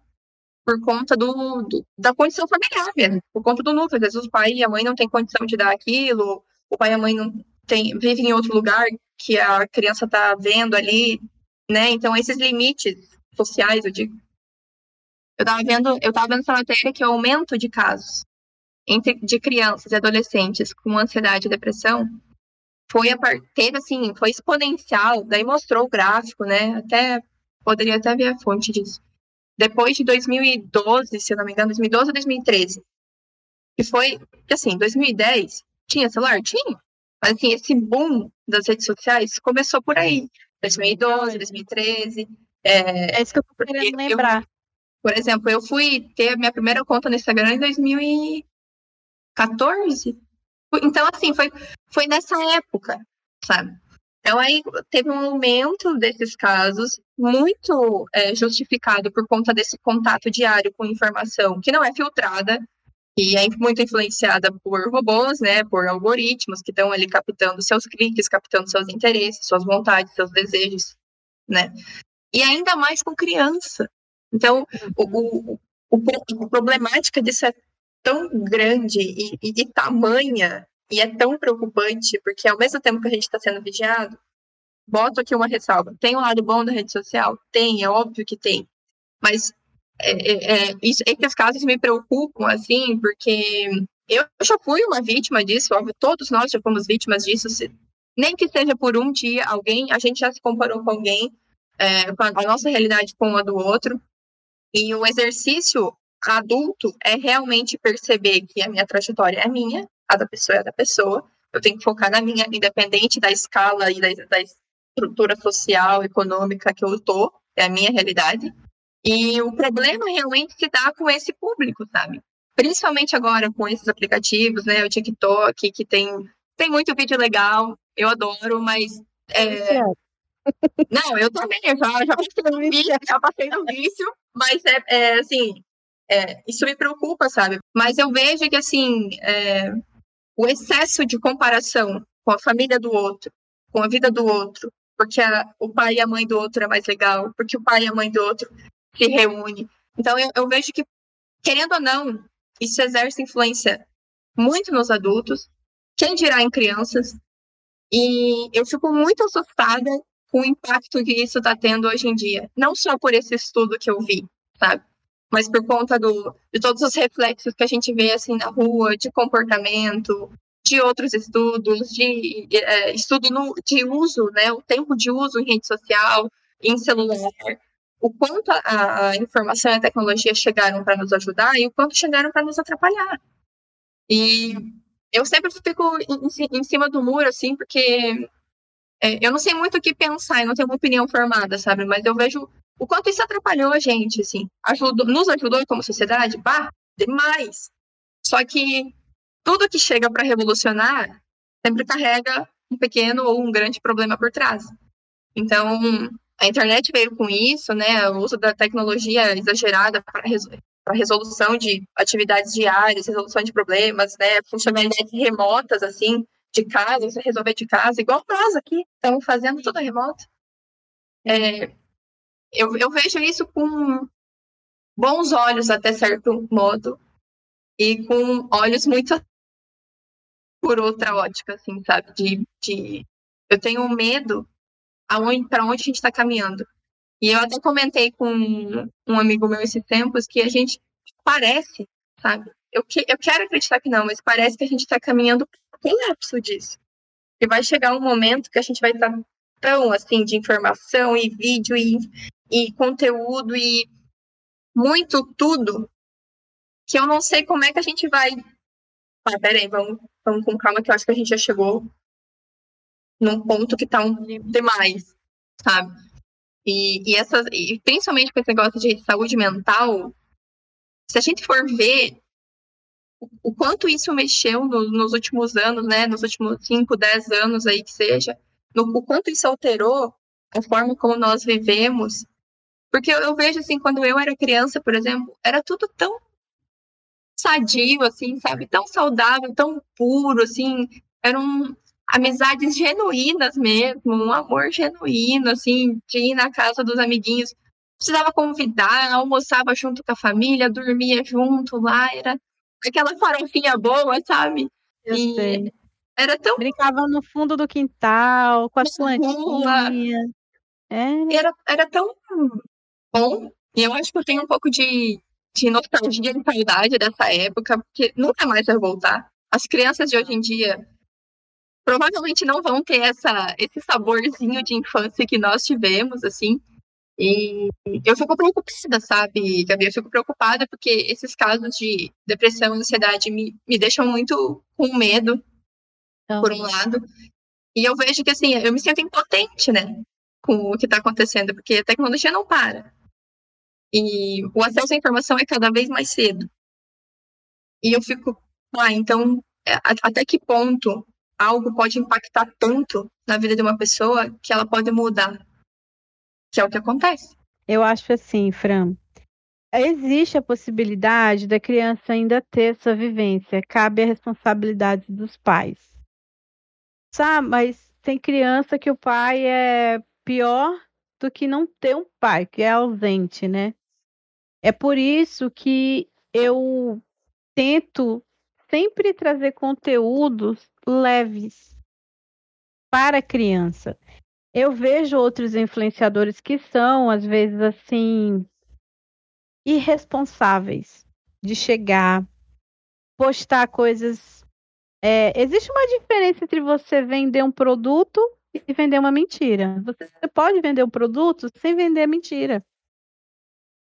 por conta do, do, da condição familiar mesmo, por conta do núcleo. Às vezes o pai e a mãe não têm condição de dar aquilo, o pai e a mãe não tem, vivem em outro lugar que a criança está vendo ali, né? Então esses limites sociais, eu digo. Eu estava vendo, eu tava vendo essa matéria que é o aumento de casos entre de crianças e adolescentes com ansiedade e depressão foi a teve assim, foi exponencial, daí mostrou o gráfico, né? Até poderia até ver a fonte disso. Depois de 2012, se eu não me engano, 2012 ou 2013. Que foi, assim, 2010 tinha celular? Tinha. Mas assim, esse boom das redes sociais começou por aí. 2012, 2013. É, é isso que eu tô querendo lembrar. Eu, por exemplo, eu fui ter a minha primeira conta no Instagram em 2014. Então, assim, foi, foi nessa época, sabe? Então, aí teve um aumento desses casos, muito é, justificado por conta desse contato diário com informação que não é filtrada, e é muito influenciada por robôs, né, por algoritmos que estão ali captando seus cliques, captando seus interesses, suas vontades, seus desejos, né? E ainda mais com criança. Então, o, o, o, a problemática disso é tão grande e, e, e tamanha e é tão preocupante, porque ao mesmo tempo que a gente está sendo vigiado, boto aqui uma ressalva. Tem um lado bom da rede social? Tem, é óbvio que tem. Mas é, é, é, isso, esses casos me preocupam, assim, porque eu já fui uma vítima disso, óbvio, todos nós já fomos vítimas disso, se, nem que seja por um dia, alguém, a gente já se comparou com alguém, é, com a, a nossa realidade com a do outro, e o exercício adulto é realmente perceber que a minha trajetória é minha, a da pessoa é a da pessoa. Eu tenho que focar na minha, independente da escala e da, da estrutura social, econômica que eu tô, é a minha realidade. E o problema realmente se dá com esse público, sabe? Principalmente agora com esses aplicativos, né? O TikTok, que tem, tem muito vídeo legal, eu adoro, mas. É... Não, eu também, eu já, já passei no vício, já passei no vício, mas é, é assim, é, isso me preocupa, sabe? Mas eu vejo que, assim, é, o excesso de comparação com a família do outro, com a vida do outro, porque a, o pai e a mãe do outro é mais legal, porque o pai e a mãe do outro se reúnem. Então, eu, eu vejo que, querendo ou não, isso exerce influência muito nos adultos, quem dirá em crianças, e eu fico muito assustada com o impacto que isso está tendo hoje em dia. Não só por esse estudo que eu vi, sabe? Mas por conta do, de todos os reflexos que a gente vê assim na rua, de comportamento, de outros estudos, de é, estudo no, de uso, né? O tempo de uso em rede social, em celular, o quanto a, a informação e a tecnologia chegaram para nos ajudar e o quanto chegaram para nos atrapalhar. E eu sempre fico em, em, cima do muro, assim, porque é, eu não sei muito o que pensar, eu não tenho uma opinião formada, sabe? Mas eu vejo o quanto isso atrapalhou a gente, assim. Ajudou, nos ajudou como sociedade? Pá, demais. Só que tudo que chega para revolucionar sempre carrega um pequeno ou um grande problema por trás. Então, a internet veio com isso, né? O uso da tecnologia exagerada para para resolução de atividades diárias, resolução de problemas, né, funcionalidades remotas, assim, de casa, resolver de casa, igual nós aqui, estamos fazendo tudo remoto. É, eu, eu vejo isso com bons olhos, até certo modo, e com olhos muito por outra ótica, assim, sabe? De, de... Eu tenho medo para onde a gente está caminhando. E eu até comentei com um amigo meu esses tempos que a gente parece, sabe? Eu, que, eu quero acreditar que não, mas parece que a gente está caminhando para o disso. E vai chegar um momento que a gente vai estar tá tão assim de informação e vídeo e, e conteúdo e muito tudo que eu não sei como é que a gente vai. Ah, peraí, vamos, vamos com calma que eu acho que a gente já chegou num ponto que tá um demais, sabe? E, e, essas, e principalmente com esse negócio de saúde mental, se a gente for ver o, quanto isso mexeu no, nos últimos anos, né, nos últimos 5, 10 anos aí que seja, no, o quanto isso alterou a forma como nós vivemos. Porque eu, eu vejo, assim, quando eu era criança, por exemplo, era tudo tão sadio, assim, sabe? Tão saudável, tão puro, assim. Eram amizades genuínas mesmo, um amor genuíno, assim, de ir na casa dos amiguinhos. Precisava convidar, almoçava junto com a família, dormia junto lá, era aquela farofinha boa, sabe? Eu e sei. Era tão. Brincava no fundo do quintal, com as plantinhas. É. Era, era tão bom. E eu acho que eu tenho um pouco de, de nostalgia de saudade dessa época, porque nunca mais vai voltar. As crianças de hoje em dia provavelmente não vão ter essa, esse saborzinho de infância que nós tivemos, assim. E eu fico preocupada, sabe, Gabi? Eu fico preocupada porque esses casos de depressão e ansiedade me, me deixam muito com medo, então... por um lado. E eu vejo que, assim, eu me sinto impotente, né? Com o que está acontecendo, porque a tecnologia não para. E o acesso à informação é cada vez mais cedo. E eu fico, ah, então, é, até que ponto algo pode impactar tanto na vida de uma pessoa que ela pode mudar. Que é o que acontece. Eu acho assim, Fran. Existe a possibilidade da criança ainda ter essa vivência. Cabe a responsabilidade dos pais. Sabe, mas tem criança que o pai é pior do que não ter um pai, que é ausente, né? É por isso que eu tento sempre trazer conteúdos leves para a criança. Eu vejo outros influenciadores que são, às vezes, assim, irresponsáveis de chegar, postar coisas. É, existe uma diferença entre você vender um produto e vender uma mentira. Você pode vender um produto sem vender mentira.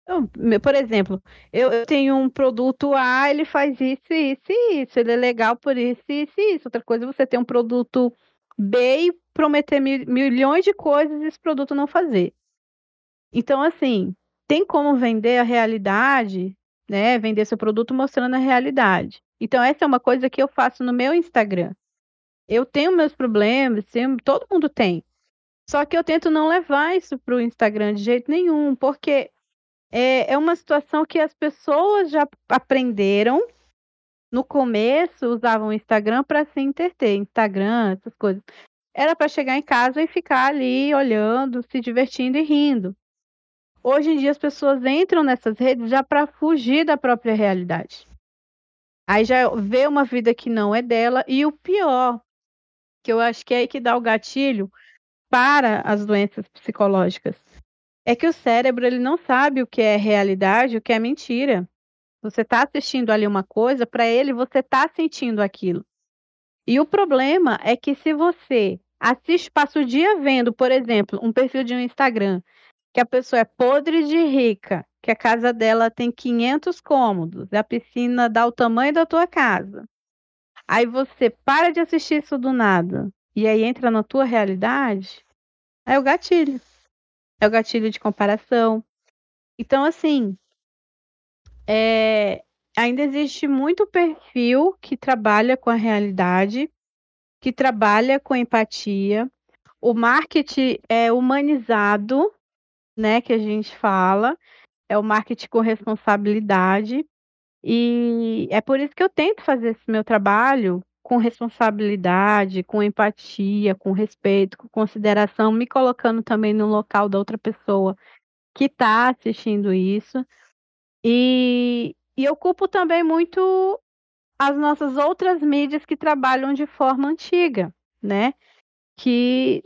Então, por exemplo, eu, tenho um produto A, ele faz isso, isso e isso, ele é legal por isso, isso e isso. Outra coisa, é você tem um produto B e prometer mil, milhões de coisas e esse produto não fazer. Então, assim, tem como vender a realidade, né? Vender seu produto mostrando a realidade. Então, essa é uma coisa que eu faço no meu Instagram. Eu tenho meus problemas, todo mundo tem. Só que eu tento não levar isso para o Instagram de jeito nenhum, porque é, é uma situação que as pessoas já aprenderam. No começo, usavam o Instagram para se entreter, Instagram, essas coisas. Era para chegar em casa e ficar ali olhando, se divertindo e rindo. Hoje em dia, as pessoas entram nessas redes já para fugir da própria realidade. Aí já vê uma vida que não é dela. E o pior, que eu acho que é aí que dá o gatilho para as doenças psicológicas é que o cérebro ele não sabe o que é realidade, o que é mentira. Você está assistindo ali uma coisa, para ele você está sentindo aquilo. E o problema é que se você assiste, passa o dia vendo, por exemplo, um perfil de um Instagram, que a pessoa é podre de rica, que a casa dela tem 500 cômodos, a piscina dá o tamanho da tua casa. Aí você para de assistir isso do nada e aí entra na tua realidade, é o gatilho. É o gatilho de comparação. Então, assim, é, ainda existe muito perfil que trabalha com a realidade, que trabalha com empatia. O marketing é humanizado, né, que a gente fala, é o marketing com responsabilidade. E é por isso que eu tento fazer esse meu trabalho com responsabilidade, com empatia, com respeito, com consideração, me colocando também no local da outra pessoa que está assistindo isso. E, e ocupo também muito as nossas outras mídias que trabalham de forma antiga, né? Que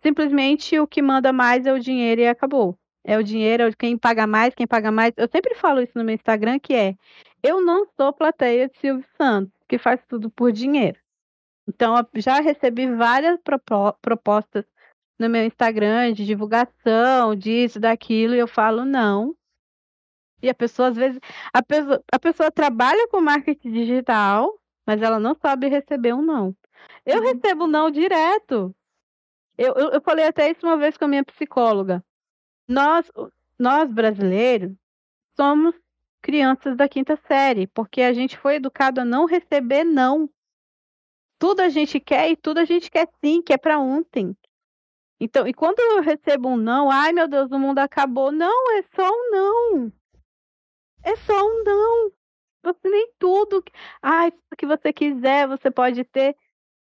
simplesmente o que manda mais é o dinheiro e acabou. É o dinheiro, é quem paga mais, quem paga mais. Eu sempre falo isso no meu Instagram, que é eu não sou plateia de Silvio Santos, que faz tudo por dinheiro. Então, já recebi várias propostas no meu Instagram de divulgação, disso, daquilo, e eu falo não. E a pessoa, às vezes, a pessoa, a pessoa trabalha com marketing digital, mas ela não sabe receber um não. Eu uhum. recebo não direto. Eu, eu, eu falei até isso uma vez com a minha psicóloga. Nós, nós brasileiros, somos crianças da quinta série, porque a gente foi educado a não receber não. Tudo a gente quer e tudo a gente quer sim, que é para ontem. Então, e quando eu recebo um não, ai meu Deus, o mundo acabou. Não, é só um não. É só um não. Você nem tudo. Ai, tudo que você quiser, você pode ter.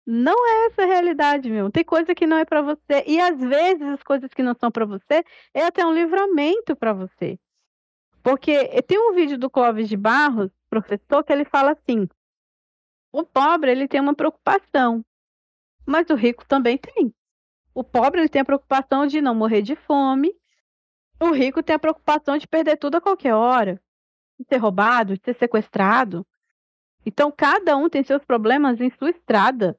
Não é essa a realidade, meu. Tem coisa que não é para você. E às vezes as coisas que não são para você é até um livramento para você. Porque tem um vídeo do Clóvis de Barros, professor, que ele fala assim: o pobre ele tem uma preocupação, mas o rico também tem. O pobre ele tem a preocupação de não morrer de fome, o rico tem a preocupação de perder tudo a qualquer hora, de ser roubado, de ser sequestrado. Então cada um tem seus problemas em sua estrada.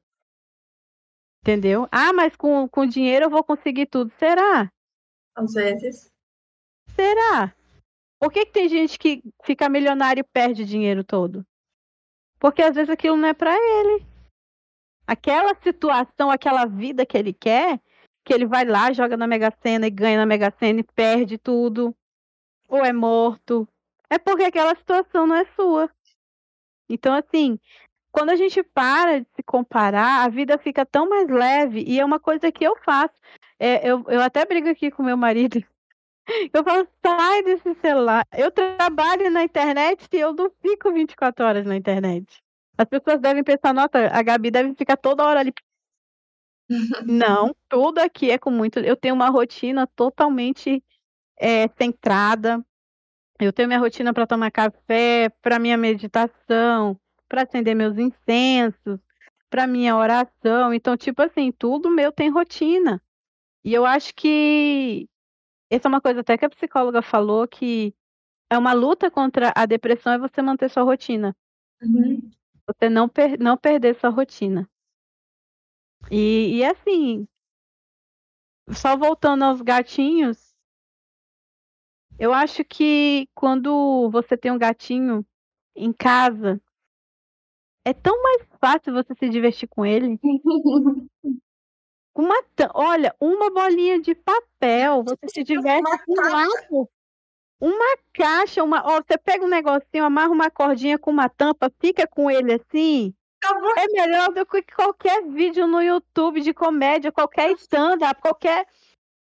Entendeu? Ah, mas com, com dinheiro eu vou conseguir tudo. Será? Às vezes. Será? Por que, que tem gente que fica milionário e perde dinheiro todo? Porque às vezes aquilo não é para ele. Aquela situação, aquela vida que ele quer, que ele vai lá, joga na Mega Sena e ganha na Mega Sena e perde tudo, ou é morto, é porque aquela situação não é sua. Então, assim, quando a gente para de se comparar, a vida fica tão mais leve e é uma coisa que eu faço. É, eu, eu até brigo aqui com meu marido. Eu falo, sai desse celular. Eu trabalho na internet e eu não fico 24 horas na internet. As pessoas devem pensar, nota, a Gabi deve ficar toda hora ali. não, tudo aqui é com muito. Eu tenho uma rotina totalmente é, centrada. Eu tenho minha rotina para tomar café, para minha meditação, para acender meus incensos, para minha oração. Então, tipo assim, tudo meu tem rotina. E eu acho que essa é uma coisa até que a psicóloga falou que é uma luta contra a depressão é você manter sua rotina. Uhum. Você não, per não perder sua rotina. E, e assim, só voltando aos gatinhos, eu acho que quando você tem um gatinho em casa, é tão mais fácil você se divertir com ele. Uma, olha, uma bolinha de papel, você se diverte com um Uma caixa, uma, ó, você pega um negocinho, amarra uma cordinha com uma tampa, fica com ele assim. É melhor do que qualquer vídeo no YouTube de comédia, qualquer stand-up, qualquer.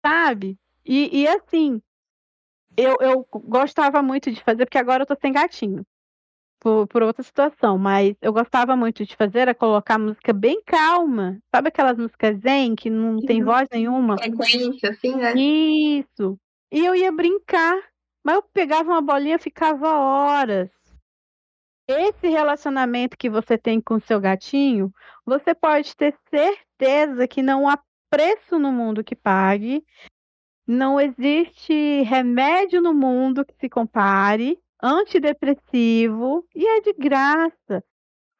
Sabe? E, e assim, eu, eu gostava muito de fazer, porque agora eu tô sem gatinho por, por outra situação, mas eu gostava muito de fazer era colocar música bem calma. Sabe aquelas músicas zen que não tem uhum. voz nenhuma? Frequência, assim, né? Isso. E eu ia brincar, mas eu pegava uma bolinha e ficava horas. Esse relacionamento que você tem com seu gatinho, você pode ter certeza que não há preço no mundo que pague não existe remédio no mundo que se compare, antidepressivo, e é de graça.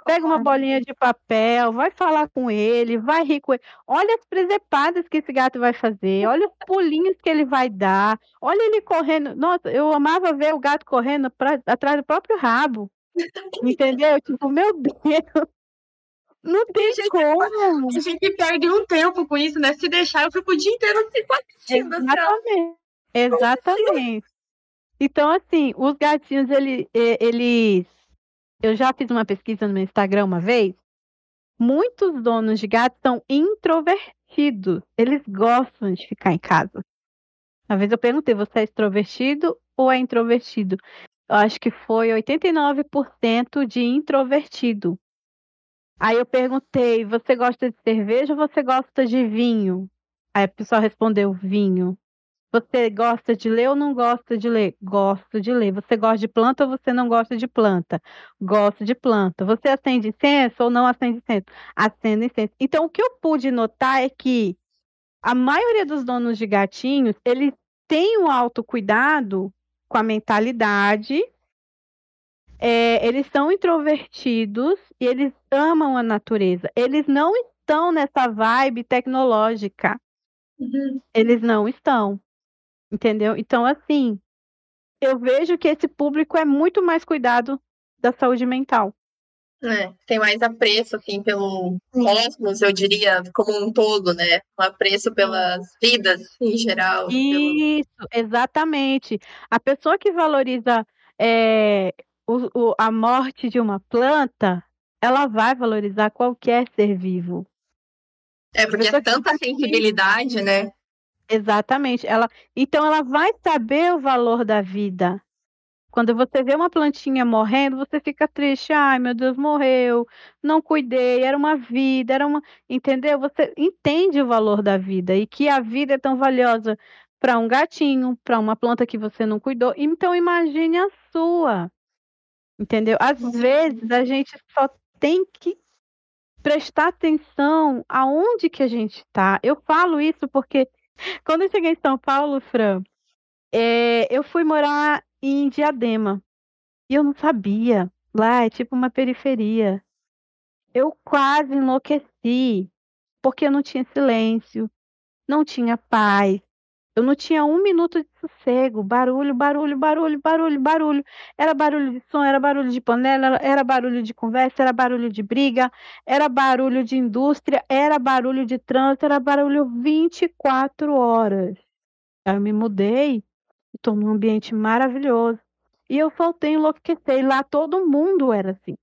Pega uma bolinha de papel, vai falar com ele, vai rir com ele. Olha as presepadas que esse gato vai fazer, olha os pulinhos que ele vai dar, olha ele correndo. Nossa, eu amava ver o gato correndo pra, atrás do próprio rabo. Entendeu? Tipo, meu Deus. Não tem gente, como. A gente perde um tempo com isso, né? Se deixar, eu fico o dia inteiro assistindo. Assim, Exatamente. Exatamente. Então, assim, os gatinhos, ele, eles. Eu já fiz uma pesquisa no meu Instagram uma vez. Muitos donos de gatos são introvertidos. Eles gostam de ficar em casa. Uma vez eu perguntei, você é extrovertido ou é introvertido? Eu acho que foi 89% de introvertido. Aí eu perguntei: você gosta de cerveja ou você gosta de vinho? Aí a pessoa respondeu: vinho. Você gosta de ler ou não gosta de ler? Gosto de ler. Você gosta de planta ou você não gosta de planta? Gosto de planta. Você acende incenso ou não acende incenso? Acende incenso. Então, o que eu pude notar é que a maioria dos donos de gatinhos, eles têm um autocuidado com a mentalidade é, eles são introvertidos e eles amam a natureza. Eles não estão nessa vibe tecnológica. Uhum. Eles não estão. Entendeu? Então, assim, eu vejo que esse público é muito mais cuidado da saúde mental. É, tem mais apreço, assim, pelo cosmos, eu diria, como um todo, né? Um apreço pelas vidas em geral. Isso, pelo... exatamente. A pessoa que valoriza é, o, o, a morte de uma planta, ela vai valorizar qualquer ser vivo. É, porque é tanta sensibilidade, né? Exatamente. Ela, então ela vai saber o valor da vida. Quando você vê uma plantinha morrendo, você fica triste. Ai, meu Deus, morreu. Não cuidei, era uma vida, era uma, entendeu? Você entende o valor da vida e que a vida é tão valiosa para um gatinho, para uma planta que você não cuidou. Então imagine a sua. Entendeu? Às vezes a gente só tem que prestar atenção aonde que a gente está. Eu falo isso porque quando eu cheguei em São Paulo, Fran, é, eu fui morar em Diadema e eu não sabia. Lá é tipo uma periferia. Eu quase enlouqueci porque não tinha silêncio, não tinha paz, eu não tinha um minuto de sossego. Barulho, barulho, barulho, barulho, barulho. Era barulho de som, era barulho de panela, era barulho de conversa, era barulho de briga, era barulho de indústria, era barulho de trânsito, era barulho 24 horas. Aí eu me mudei, estou num ambiente maravilhoso. E eu faltei enlouquecer. E lá todo mundo era assim.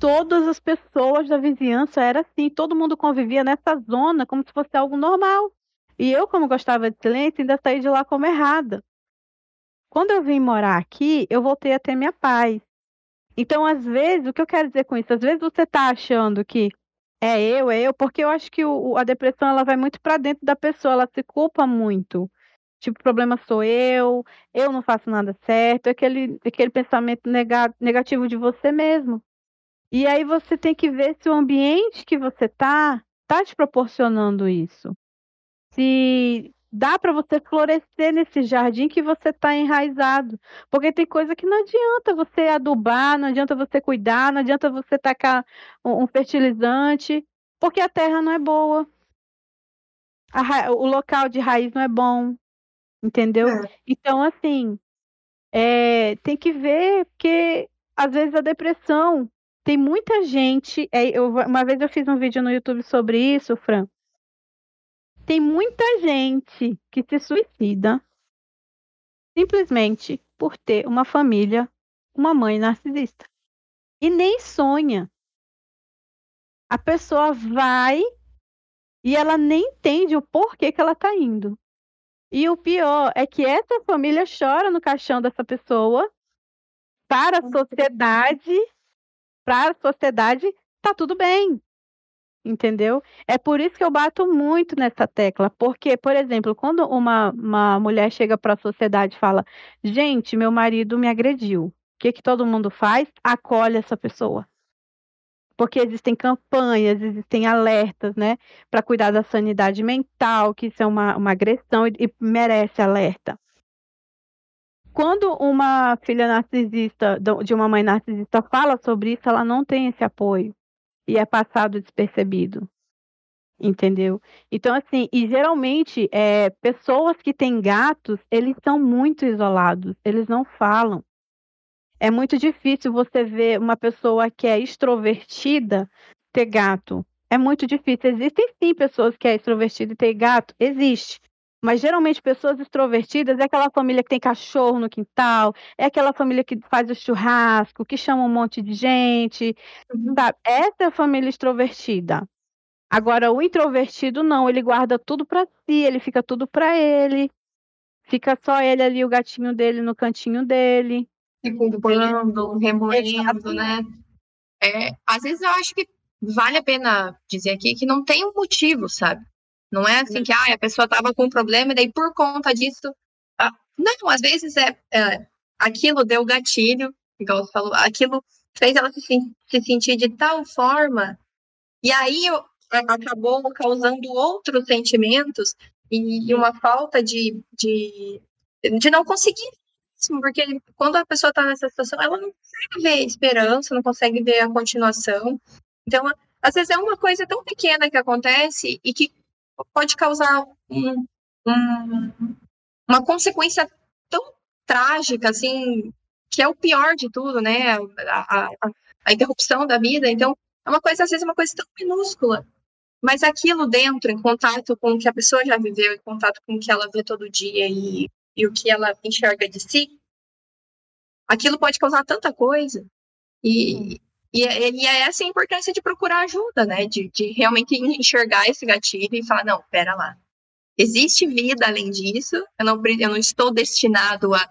Todas as pessoas da vizinhança era assim. Todo mundo convivia nessa zona como se fosse algo normal. E eu, como gostava de silêncio, ainda saí de lá como errada. Quando eu vim morar aqui, eu voltei a ter minha paz. Então, às vezes, o que eu quero dizer com isso? Às vezes você está achando que é eu, é eu, porque eu acho que o, a depressão ela vai muito para dentro da pessoa, ela se culpa muito. Tipo, o problema sou eu, eu não faço nada certo, é aquele, aquele pensamento negativo de você mesmo. E aí você tem que ver se o ambiente que você tá tá te proporcionando isso se dá para você florescer nesse jardim que você está enraizado. Porque tem coisa que não adianta você adubar, não adianta você cuidar, não adianta você tacar um, fertilizante, porque a terra não é boa. A, o local de raiz não é bom. Entendeu? É. Então, assim, é, tem que ver que às vezes a depressão tem muita gente. É, eu, uma vez eu fiz um vídeo no YouTube sobre isso, Fran. Tem muita gente que se suicida simplesmente por ter uma família, uma mãe narcisista. E nem sonha. A pessoa vai e ela nem entende o porquê que ela tá indo. E o pior é que essa família chora no caixão dessa pessoa. Para a sociedade, para a sociedade, tá tudo bem entendeu? É por isso que eu bato muito nessa tecla, porque, por exemplo, quando uma, uma mulher chega para a sociedade e fala: gente, meu marido me agrediu, o que, que todo mundo faz? Acolhe essa pessoa. porque existem campanhas, existem alertas, né, para cuidar da sanidade mental, que isso é uma, uma agressão e, e merece alerta. Quando uma filha narcisista, de uma mãe narcisista, fala sobre isso, ela não tem esse apoio e é passado despercebido. Entendeu? Então, assim, e geralmente, é, pessoas que têm gatos, eles são muito isolados, eles não falam. É muito difícil você ver uma pessoa que é extrovertida ter gato. É muito difícil. Existem sim pessoas que é extrovertida e ter gato, existe. Mas geralmente pessoas extrovertidas é aquela família que tem cachorro no quintal, é aquela família que faz o churrasco, que chama um monte de gente, uhum. sabe? Essa é a família extrovertida. Agora, o introvertido não, ele guarda tudo para si, ele fica tudo para ele. Fica só ele ali, o gatinho dele no cantinho dele. Se culpando, remoendo, né? É, às vezes eu acho que vale a pena dizer aqui que não tem um motivo, sabe? Não é assim que ah, a pessoa estava com um problema e daí por conta disso. Ah, não, às vezes é, é, aquilo deu gatilho, igual você falou, aquilo fez ela se, se sentir de tal forma, e aí acabou causando outros sentimentos e, uma falta de, de, de não conseguir porque quando a pessoa está nessa situação, ela não consegue ver esperança, não consegue ver a continuação. Então, às vezes é uma coisa tão pequena que acontece e que pode causar um, um, uma consequência tão trágica, assim, que é o pior de tudo, né? A, a, a interrupção da vida. Então, é uma coisa, às vezes, é uma coisa tão minúscula mas aquilo dentro, em contato com o que a pessoa já viveu, em contato com o que ela vê todo dia e, e o que ela enxerga de si, aquilo pode causar tanta coisa. E, e, é, e é essa a importância de procurar ajuda, né? De, de realmente enxergar esse gatilho e falar, não, pera lá. Existe vida além disso, eu não, eu não estou destinado a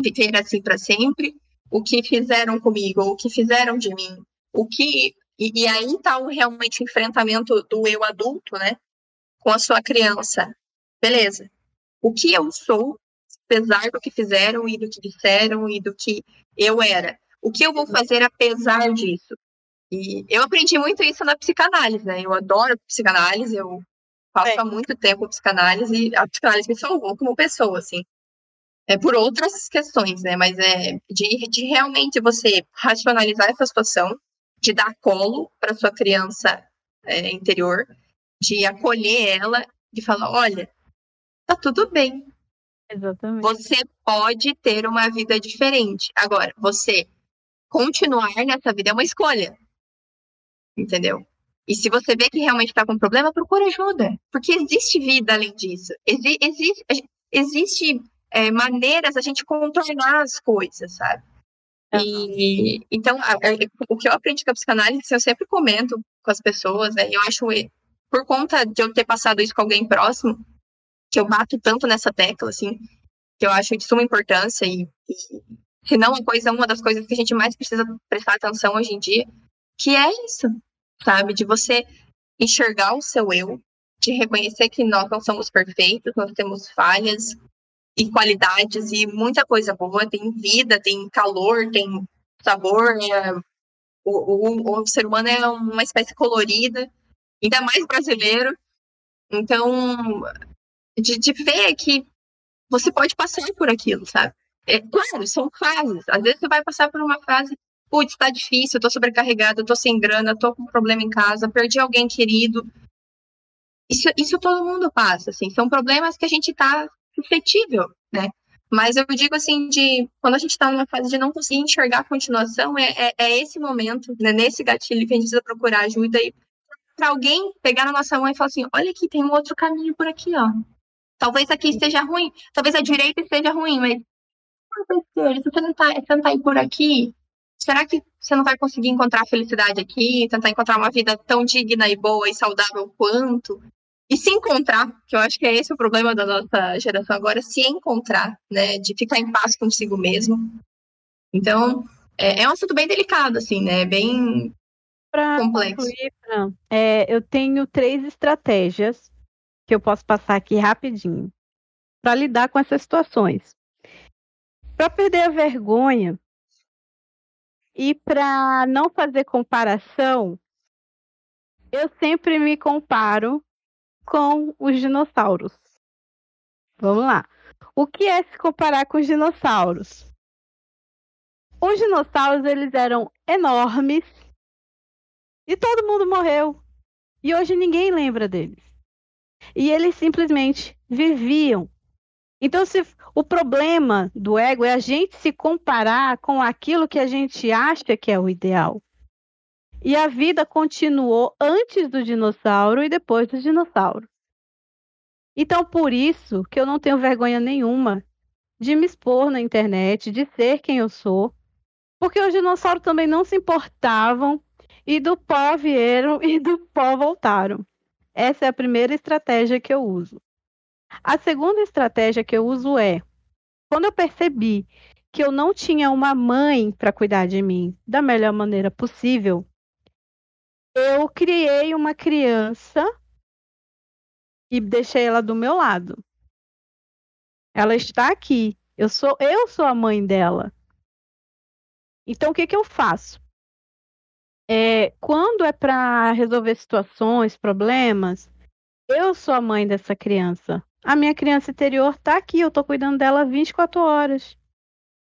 viver assim para sempre. O que fizeram comigo, o que fizeram de mim, o que e, e aí está o realmente enfrentamento do eu adulto, né? Com a sua criança. Beleza. O que eu sou, apesar do que fizeram e do que disseram e do que eu era? O que eu vou fazer apesar disso? E eu aprendi muito isso na psicanálise, né? Eu adoro psicanálise, eu faço é. há muito tempo psicanálise e a psicanálise me salvou como pessoa, assim. É por outras questões, né? Mas é de, de realmente você racionalizar essa situação, de dar colo para sua criança é, interior, de acolher ela, de falar, olha, tá tudo bem. Exatamente. Você pode ter uma vida diferente. Agora, você continuar nessa vida é uma escolha. Entendeu? E se você vê que realmente está com problema, procura ajuda. Porque existe vida além disso. Exi existe existe é, maneiras a gente contornar as coisas, sabe? E, então, a, a, o que eu aprendi com a psicanálise, eu sempre comento com as pessoas, né? Eu acho, por conta de eu ter passado isso com alguém próximo, que eu bato tanto nessa tecla, assim, que eu acho de suma importância e, e se não a coisa, uma das coisas que a gente mais precisa prestar atenção hoje em dia, que é isso, sabe? De você enxergar o seu eu, de reconhecer que nós não somos perfeitos, nós temos falhas, e qualidades e muita coisa boa. Tem vida, tem calor, tem sabor. É, o, o, o ser humano é uma espécie colorida, ainda mais brasileiro. Então, de, de ver que você pode passar por aquilo, sabe? É, claro, são fases. Às vezes você vai passar por uma fase, putz, tá difícil, tô sobrecarregada, tô sem grana, tô com um problema em casa, perdi alguém querido. Isso, isso todo mundo passa, assim. São problemas que a gente tá suscetível, né? Mas eu digo assim, de quando a gente está numa fase de não conseguir enxergar a continuação, é, é, é esse momento, né, nesse gatilho que a gente precisa procurar ajuda e para alguém pegar na nossa mão e falar assim, olha aqui, tem um outro caminho por aqui, ó. Talvez aqui esteja ruim, talvez a direita esteja ruim, mas se você não está você não tá aí por aqui, será que você não vai conseguir encontrar felicidade aqui, tentar encontrar uma vida tão digna e boa e saudável quanto? e se encontrar, que eu acho que é esse o problema da nossa geração agora, se encontrar, né, de ficar em paz consigo mesmo. Então, é, é um assunto bem delicado, assim, né, bem pra complexo. Concluir, Fran, é, eu tenho três estratégias que eu posso passar aqui rapidinho para lidar com essas situações. Para perder a vergonha E para não fazer comparação, eu sempre me comparo com os dinossauros. Vamos lá. O que é se comparar com os dinossauros? Os dinossauros eles eram enormes e todo mundo morreu. E hoje ninguém lembra deles. E eles simplesmente viviam. Então, se o problema do ego é a gente se comparar com aquilo que a gente acha que é o ideal. E a vida continuou antes do dinossauro e depois do dinossauro. Então, por isso que eu não tenho vergonha nenhuma de me expor na internet, de ser quem eu sou, porque os dinossauros também não se importavam e do pó vieram e do pó voltaram. Essa é a primeira estratégia que eu uso. A segunda estratégia que eu uso é quando eu percebi que eu não tinha uma mãe para cuidar de mim da melhor maneira possível, eu criei uma criança e deixei ela do meu lado. Ela está aqui. Eu sou eu sou a mãe dela. Então o que que eu faço? É, quando é para resolver situações, problemas, eu sou a mãe dessa criança. A minha criança interior está aqui, eu estou cuidando dela 24 horas.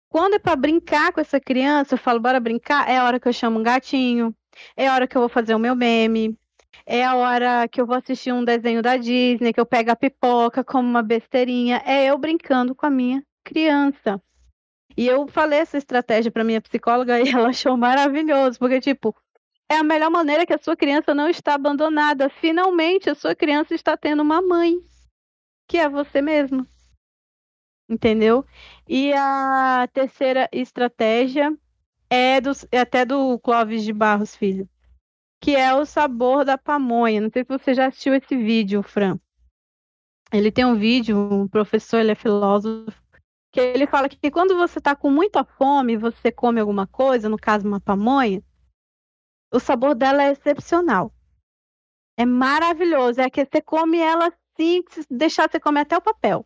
Quando é para brincar com essa criança, eu falo, bora brincar, é a hora que eu chamo um gatinho, é a hora que eu vou fazer o meu meme, é a hora que eu vou assistir um desenho da Disney, que eu pego a pipoca como uma besteirinha, é eu brincando com a minha criança. E eu falei essa estratégia para minha psicóloga e ela achou maravilhoso, porque tipo, é a melhor maneira que a sua criança não está abandonada. Finalmente, a sua criança está tendo uma mãe, que é você mesmo. Entendeu? E a terceira estratégia é, do, é até do Clóvis de Barros Filho, que é o sabor da pamonha. Não sei se você já assistiu esse vídeo, Fran. Ele tem um vídeo, um professor, ele é filósofo, que ele fala que quando você está com muita fome, você come alguma coisa, no caso uma pamonha, o sabor dela é excepcional. É maravilhoso. É que você come ela assim, se deixar você comer até o papel.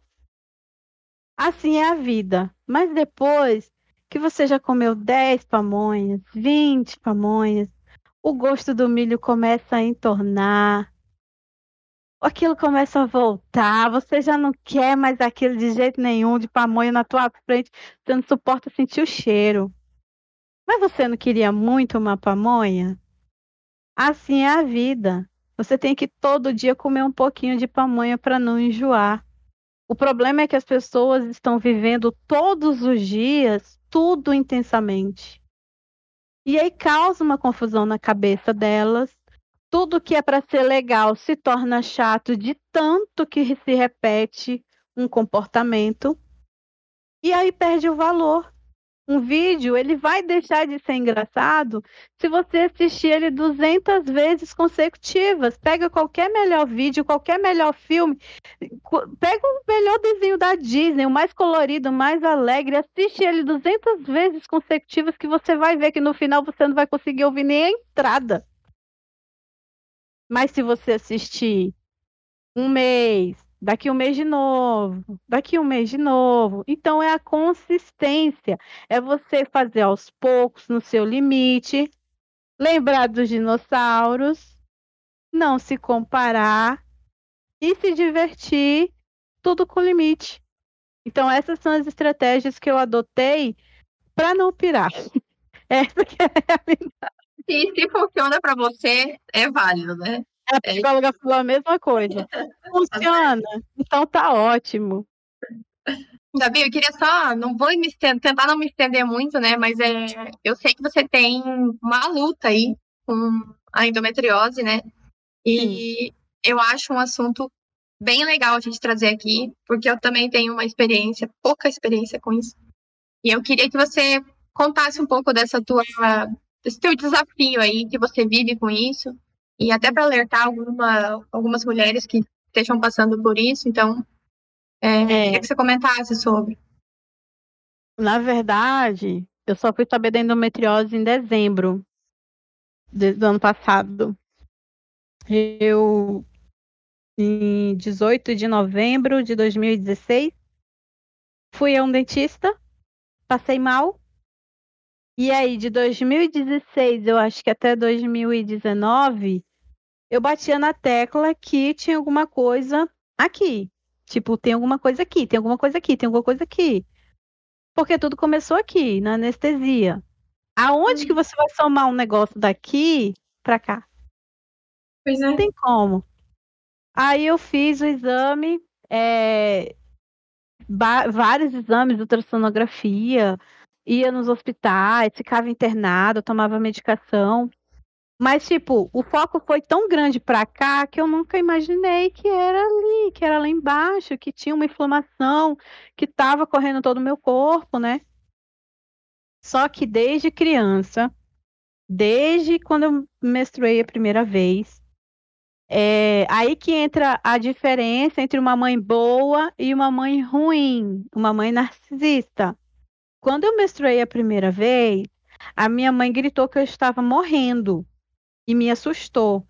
Assim é a vida. Mas depois que você já comeu 10 pamonhas, 20 pamonhas, o gosto do milho começa a entornar. Aquilo começa a voltar, você já não quer mais aquilo de jeito nenhum, de pamonha na tua frente, você não suporta sentir o cheiro. Mas você não queria muito uma pamonha? Assim é a vida. Você tem que todo dia comer um pouquinho de pamonha para não enjoar. O problema é que as pessoas estão vivendo todos os dias tudo intensamente. E aí causa uma confusão na cabeça delas. Tudo que é para ser legal se torna chato de tanto que se repete um comportamento. E aí perde o valor um vídeo, ele vai deixar de ser engraçado se você assistir ele 200 vezes consecutivas. Pega qualquer melhor vídeo, qualquer melhor filme, pega o melhor desenho da Disney, o mais colorido, o mais alegre, assiste ele 200 vezes consecutivas que você vai ver que no final você não vai conseguir ouvir nem a entrada. Mas se você assistir um mês, daqui um mês de novo, daqui um mês de novo. Então é a consistência, é você fazer aos poucos no seu limite, lembrar dos dinossauros, não se comparar e se divertir, tudo com limite. Então essas são as estratégias que eu adotei para não pirar. Essa que é a realidade. E se funciona para você, é válido, né? A psicóloga falou a mesma coisa. Funciona, então tá ótimo. Gabi, eu queria só, não vou me estender, tentar não me estender muito, né? Mas é, eu sei que você tem uma luta aí com a endometriose, né? E Sim. eu acho um assunto bem legal a gente trazer aqui, porque eu também tenho uma experiência, pouca experiência com isso. E eu queria que você contasse um pouco dessa tua, desse teu desafio aí que você vive com isso e até para alertar alguma, algumas mulheres que estejam passando por isso. Então, é, é. queria que você comentasse sobre. Na verdade, eu só fui saber da endometriose em dezembro do ano passado. Eu, em 18 de novembro de 2016, fui a um dentista, passei mal, E aí, de 2016, eu acho que até 2019, eu batia na tecla que tinha alguma coisa aqui. Tipo, tem alguma coisa aqui, tem alguma coisa aqui, tem alguma coisa aqui. Porque tudo começou aqui, na anestesia. Aonde que você vai somar um negócio daqui para cá? Pois é. Não tem como. Aí eu fiz o exame, é, vários exames, ultrassonografia, ia nos hospitais, ficava internado, tomava medicação. Mas, tipo, o foco foi tão grande para cá que eu nunca imaginei que era ali, que era lá embaixo, que tinha uma inflamação, que estava correndo todo o meu corpo, né? Só que desde criança, desde quando eu menstruei a primeira vez, é aí que entra a diferença entre uma mãe boa e uma mãe ruim, uma mãe narcisista. Quando eu menstruei a primeira vez, a minha mãe gritou que eu estava morrendo e me assustou.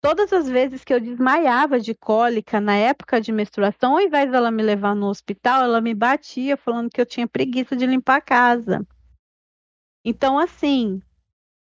Todas as vezes que eu desmaiava de cólica na época de menstruação, ao invés dela me levar no hospital, ela me batia falando que eu tinha preguiça de limpar a casa. Então, assim,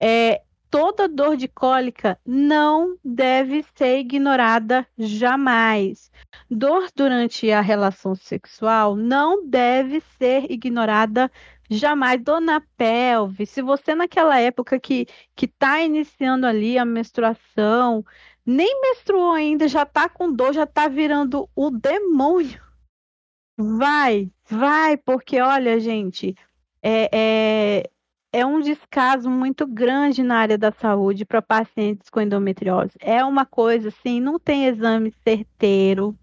é, toda dor de cólica não deve ser ignorada jamais. Dor durante a relação sexual não deve ser ignorada jamais. Dor na pelve, se você naquela época que que está iniciando ali a menstruação, nem menstruou ainda, já está com dor, já está virando o demônio. Vai, vai, porque olha, gente, é, é, é um descaso muito grande na área da saúde para pacientes com endometriose. É uma coisa assim, não tem exame certeiro.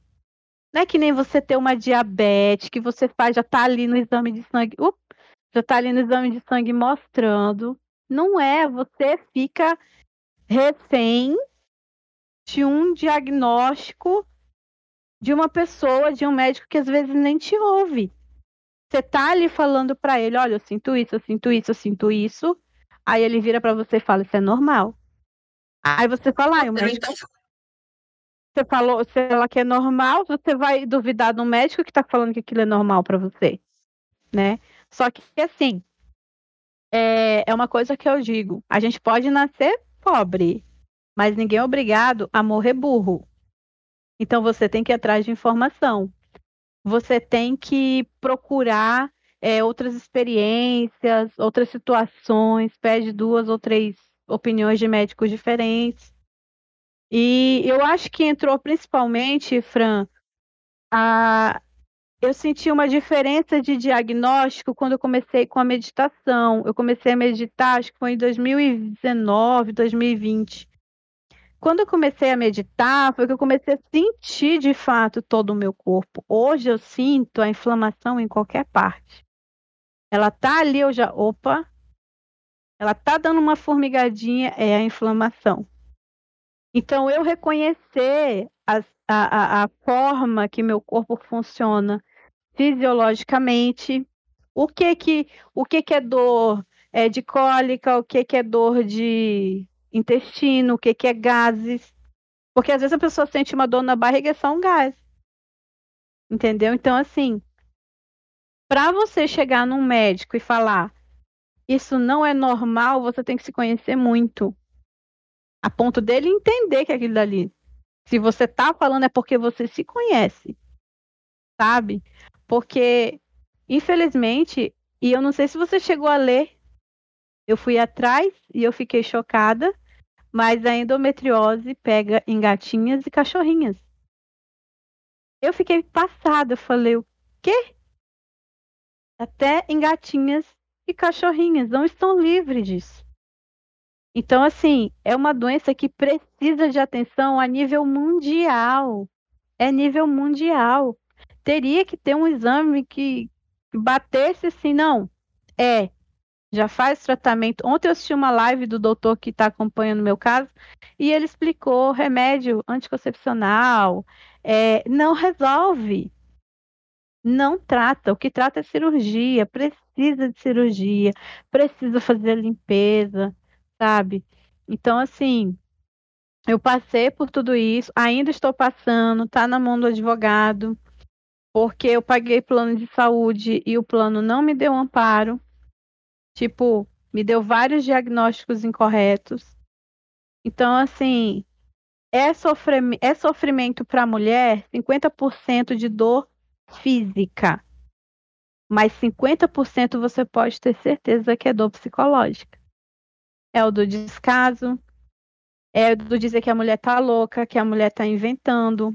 Não é que nem você ter uma diabetes, que você faz, já está ali no exame de sangue, up, já está ali no exame de sangue mostrando. Não é, você fica refém de um diagnóstico de uma pessoa, de um médico que às vezes nem te ouve. Você tá ali falando para ele, olha, eu sinto isso, eu sinto isso, eu sinto isso. Aí ele vira para você e fala, isso é normal. Aí você fala, ah, o médico... Você falou, se ela quer normal, você vai duvidar do médico que tá falando que aquilo é normal para você, né? Só que assim, é, é uma coisa que eu digo, a gente pode nascer pobre, mas ninguém é obrigado a morrer burro. Então você tem que ir atrás de informação você tem que procurar é, outras experiências, outras situações, pede duas ou três opiniões de médicos diferentes. E eu acho que entrou principalmente, Fran, a... eu senti uma diferença de diagnóstico quando eu comecei com a meditação. Eu comecei a meditar, acho que foi em 2019, 2020 quando eu comecei a meditar, foi que eu comecei a sentir de fato todo o meu corpo. Hoje eu sinto a inflamação em qualquer parte. Ela tá ali, eu já. Opa! Ela tá dando uma formigadinha, é a inflamação. Então, eu reconhecer a, a, a forma que meu corpo funciona fisiologicamente, o que que, o que, que é dor é, de cólica, o que, que é dor de intestino, o que, que é gases. Porque às vezes a pessoa sente uma dor na barriga é só um gás. Entendeu? Então, assim, para você chegar num médico e falar isso não é normal, você tem que se conhecer muito. A ponto dele entender que é aquilo dali. Se você tá falando é porque você se conhece. Sabe? Porque, infelizmente, e eu não sei se você chegou a ler, eu fui atrás e eu fiquei chocada mas a endometriose pega em gatinhas e cachorrinhas. Eu fiquei passada, eu falei, o quê? Até em gatinhas e cachorrinhas não estão livres disso. Então, assim, é uma doença que precisa de atenção a nível mundial. É nível mundial. Teria que ter um exame que batesse assim, não. É, já faz tratamento. Ontem eu assisti uma live do doutor que está acompanhando o meu caso e ele explicou remédio anticoncepcional. É, não resolve. Não trata. O que trata é cirurgia. Precisa de cirurgia. Precisa fazer limpeza, sabe? Então, assim, eu passei por tudo isso. Ainda estou passando. Tá na mão do advogado. Porque eu paguei plano de saúde e o plano não me deu amparo Tipo, me deu vários diagnósticos incorretos. Então, assim, é, sofrim é sofrimento para a mulher 50% de dor física, mas 50% você pode ter certeza que é dor psicológica. É o do descaso, é do dizer que a mulher tá louca, que a mulher tá inventando,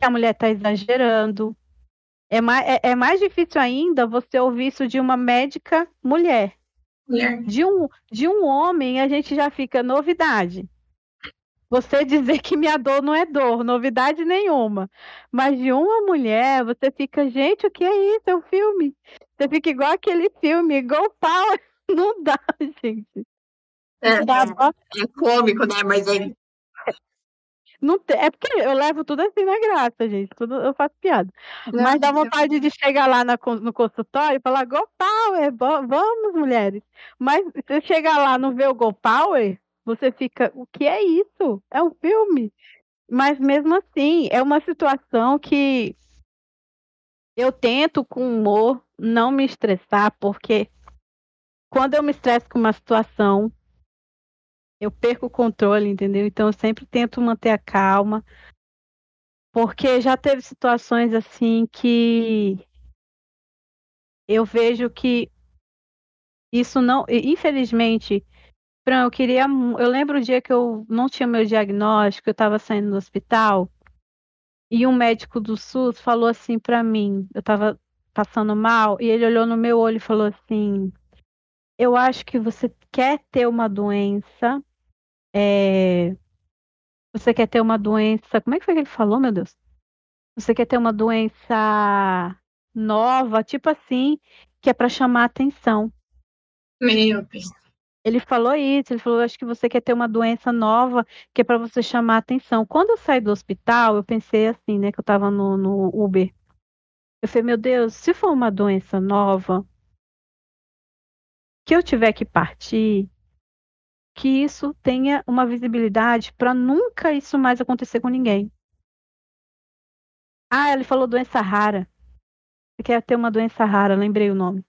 que a mulher tá exagerando. É mais, é, é mais difícil ainda você ouvir isso de uma médica mulher. Mulher. De, um, de um homem, a gente já fica novidade. Você dizer que minha dor não é dor, novidade nenhuma. Mas de uma mulher, você fica, gente, o que é isso? É um filme. Você fica igual aquele filme, igual Power. Não dá, gente. É, dá, é, é cômico, né? Mas é. Não tem, é porque eu levo tudo assim na graça, gente. Tudo eu faço piada. Não, Mas dá vontade de chegar lá na, no consultório e falar Go Power, vamos, mulheres. Mas você chegar lá não vê o Go Power, você fica, o que é isso? É um filme. Mas mesmo assim, é uma situação que eu tento com humor não me estressar, porque quando eu me estresso com uma situação, eu perco o controle, entendeu? Então eu sempre tento manter a calma, porque já teve situações assim que eu vejo que isso não, infelizmente, Fran, eu queria. Eu lembro o dia que eu não tinha meu diagnóstico, eu estava saindo do hospital, e um médico do SUS falou assim para mim, eu estava passando mal, e ele olhou no meu olho e falou assim: Eu acho que você quer ter uma doença. É... Você quer ter uma doença. Como é que foi que ele falou, meu Deus? Você quer ter uma doença nova, tipo assim, que é para chamar atenção. Meu Deus. Ele falou isso, ele falou, acho que você quer ter uma doença nova, que é para você chamar atenção. Quando eu saí do hospital, eu pensei assim, né, que eu estava no, no Uber. Eu falei, meu Deus, se for uma doença nova, que eu tiver que partir, que isso tenha uma visibilidade para nunca isso mais acontecer com ninguém. Ah, ele falou doença rara. Você quer ter uma doença rara, lembrei o nome.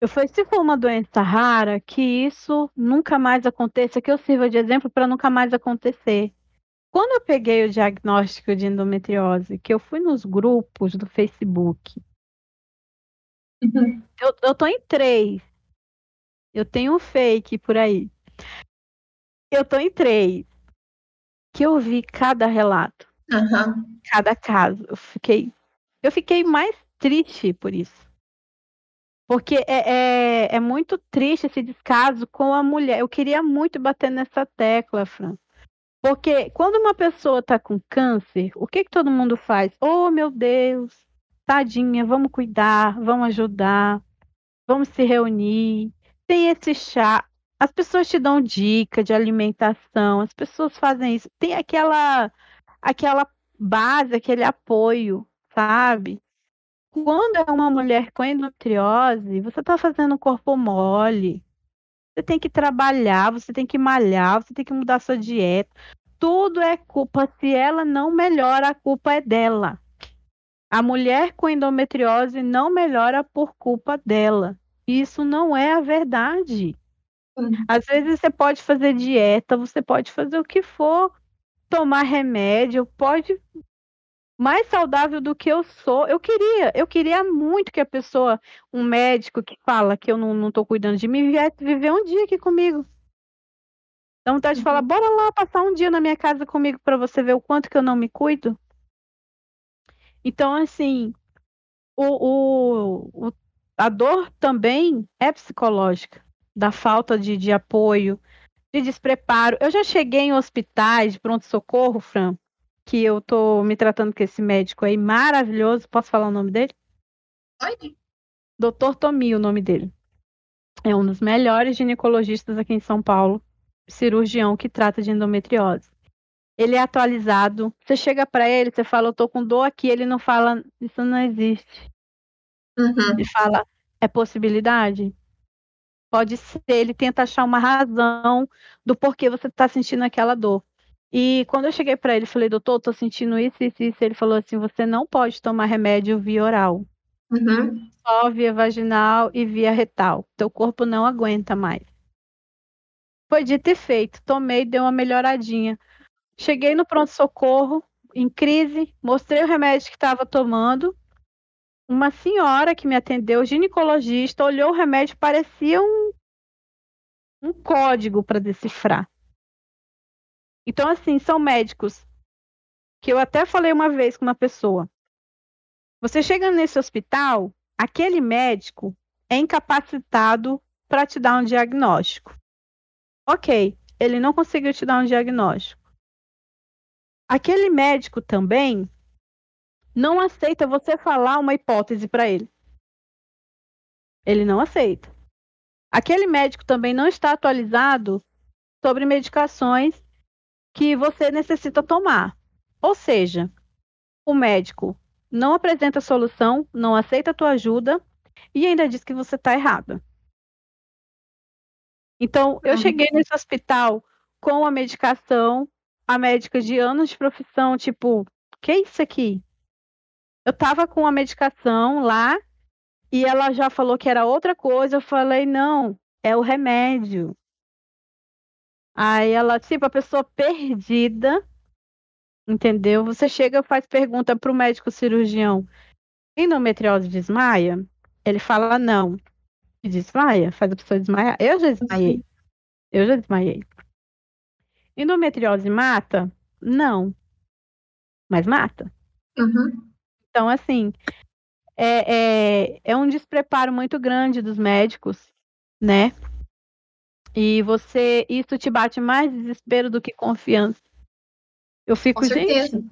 Eu falei, se for uma doença rara, que isso nunca mais aconteça, que eu sirva de exemplo para nunca mais acontecer. Quando eu peguei o diagnóstico de endometriose, que eu fui nos grupos do Facebook, uhum. eu, eu tô em três. Eu tenho um fake por aí. Eu tô em três. Que eu vi cada relato. Uhum. Cada caso. Eu fiquei, eu fiquei mais triste por isso. Porque é, é, é, muito triste esse descaso com a mulher. Eu queria muito bater nessa tecla, Fran. Porque quando uma pessoa está com câncer, o que, que todo mundo faz? Oh, meu Deus, tadinha, vamos cuidar, vamos ajudar, vamos se reunir. Tem esse chá. As pessoas te dão dica de alimentação, as pessoas fazem isso. Tem aquela, aquela base, aquele apoio, sabe? Quando é uma mulher com endometriose, você está fazendo corpo mole. Você tem que trabalhar, você tem que malhar, você tem que mudar sua dieta. Tudo é culpa. Se ela não melhora, a culpa é dela. A mulher com endometriose não melhora por culpa dela. Isso não é a verdade. Às vezes você pode fazer dieta, você pode fazer o que for, tomar remédio, pode mais saudável do que eu sou. Eu queria, eu queria muito que a pessoa, um médico que fala que eu não, não tô cuidando de mim, viesse viver um dia aqui comigo. Dá vontade de falar, uhum. bora lá passar um dia na minha casa comigo para você ver o quanto que eu não me cuido. Então, assim, o, o, o a dor também é psicológica, da falta de, de apoio, de despreparo. Eu já cheguei em hospitais de pronto-socorro, Fran, que eu tô me tratando com esse médico aí maravilhoso. Posso falar o nome dele? Pode. Doutor Tomi, o nome dele. É um dos melhores ginecologistas aqui em São Paulo, cirurgião que trata de endometriose. Ele é atualizado. Você chega para ele, você fala, eu tô com dor aqui, ele não fala, isso não existe. Uhum. Ele fala, é possibilidade? Pode ser, ele tenta achar uma razão do porquê você está sentindo aquela dor. E quando eu cheguei para ele, falei, doutor, tô sentindo isso, isso, isso. Ele falou assim: você não pode tomar remédio via oral. Uhum. só via vaginal e via retal. Teu corpo não aguenta mais. Foi dito e feito. Tomei, deu uma melhoradinha. Cheguei no pronto-socorro, em crise, mostrei o remédio que estava tomando. Uma senhora que me atendeu, ginecologista, olhou o remédio, parecia um, um código para decifrar. Então, assim, são médicos que eu até falei uma vez com uma pessoa. Você chega nesse hospital, aquele médico é incapacitado para te dar um diagnóstico. Ok, ele não conseguiu te dar um diagnóstico. Aquele médico também não aceita você falar uma hipótese para ele. Ele não aceita. Aquele médico também não está atualizado sobre medicações que você necessita tomar. Ou seja, o médico não apresenta solução, não aceita a tua ajuda e ainda diz que você está errada. Então, eu uhum. cheguei nesse hospital com a medicação a médica de anos de profissão, tipo, que é isso aqui? Eu tava com a medicação lá e ela já falou que era outra coisa. Eu falei, não, é o remédio. Aí ela, tipo, a pessoa perdida, entendeu? Você chega e faz pergunta pro médico cirurgião: endometriose desmaia? Ele fala, não. E desmaia? Faz a pessoa desmaiar? Eu já desmaiei. Eu já desmaiei. Endometriose mata? Não. Mas mata. Uhum. Então, assim, é, é, é um despreparo muito grande dos médicos, né? E você, isso te bate mais desespero do que confiança. Eu fico, Com gente,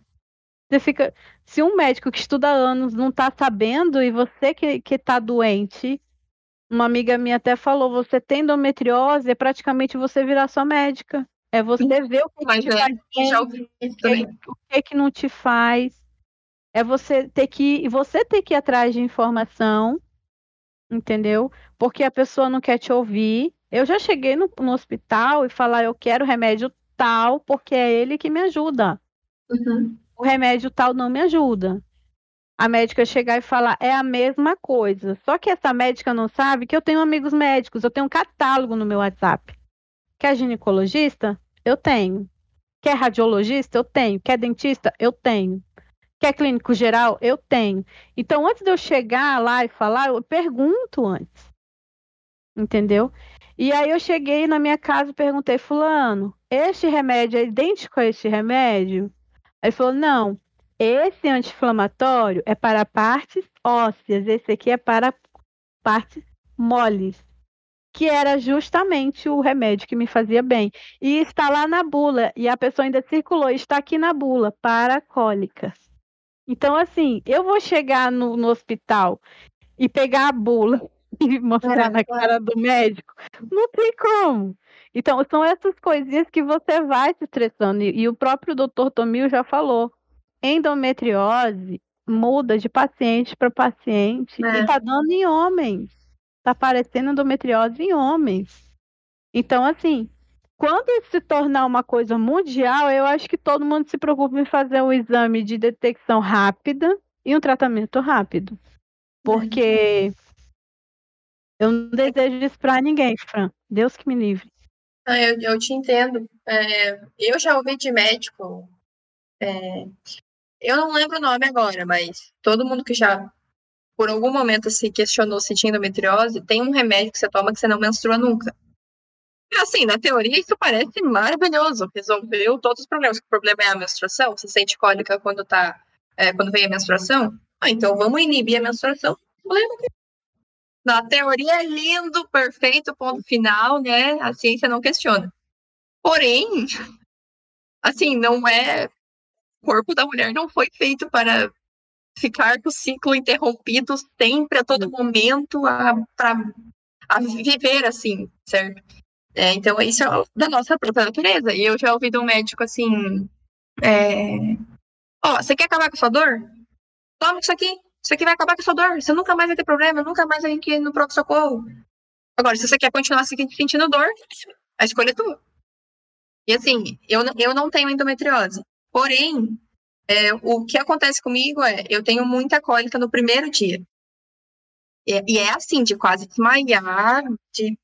você fica, se um médico que estuda anos não tá sabendo e você que, que tá doente, uma amiga minha até falou, você tem endometriose, é praticamente você virar sua médica. É você ver o que, Mas, que é, faz bem, o que, que não te faz. É você ter que você ter que ir atrás de informação, entendeu? Porque a pessoa não quer te ouvir. Eu já cheguei no, no hospital e falar eu quero remédio tal porque é ele que me ajuda. Uhum. O remédio tal não me ajuda. A médica chegar e falar é a mesma coisa. Só que essa médica não sabe que eu tenho amigos médicos, eu tenho um catálogo no meu WhatsApp. Quer ginecologista? Eu tenho. Quer radiologista? Eu tenho. Quer dentista? Eu tenho. Quer clínico geral? Eu tenho. Então, antes de eu chegar lá e falar, eu pergunto antes. Entendeu? E aí eu cheguei na minha casa e perguntei, fulano, este remédio é idêntico a este remédio? Aí falou, não, esse anti-inflamatório é para partes ósseas, esse aqui é para partes moles que era justamente o remédio que me fazia bem. E está lá na bula, e a pessoa ainda circulou, está aqui na bula, para cólicas. Então, assim, eu vou chegar no, no hospital e pegar a bula e mostrar na cara do médico, não tem como. Então, são essas coisinhas que você vai se estressando. E, e o próprio doutor Tomil já falou. Endometriose muda de paciente para paciente é. e está dando em homens tá aparecendo endometriose em homens. Então, assim, quando isso se tornar uma coisa mundial, eu acho que todo mundo se preocupa em fazer um exame de detecção rápida e um tratamento rápido. Porque eu não desejo isso para ninguém, Fran. Deus que me livre. Ah, eu, eu te entendo. É, eu já ouvi de médico. É, eu não lembro o nome agora, mas todo mundo que já por algum momento se questionou se tinha endometriose, tem um remédio que você toma que você não menstrua nunca. Assim, na teoria, isso parece maravilhoso. Resolveu todos os problemas. O problema é a menstruação. Você sente cólica quando tá. É, quando vem a menstruação? Ah, então vamos inibir a menstruação. Problema que... Na teoria é lindo, perfeito, ponto final, né? A ciência não questiona. Porém, assim, não é. O corpo da mulher não foi feito para ficar com o ciclo interrompido sempre, a todo momento, a, pra, a viver assim, certo? É, então, isso é da nossa própria natureza. E eu já ouvi de um médico assim: é, Ó, você quer acabar com a sua dor? Toma isso aqui. Isso aqui vai acabar com a sua dor. Você nunca mais vai ter problema, nunca mais vai ir no pronto-socorro. Agora, se você quer continuar sentindo dor, a escolha é tua. E assim, eu, eu não tenho endometriose. Porém, é, o que acontece comigo é, eu tenho muita cólica no primeiro dia. E, e é assim, de quase desmaiar, de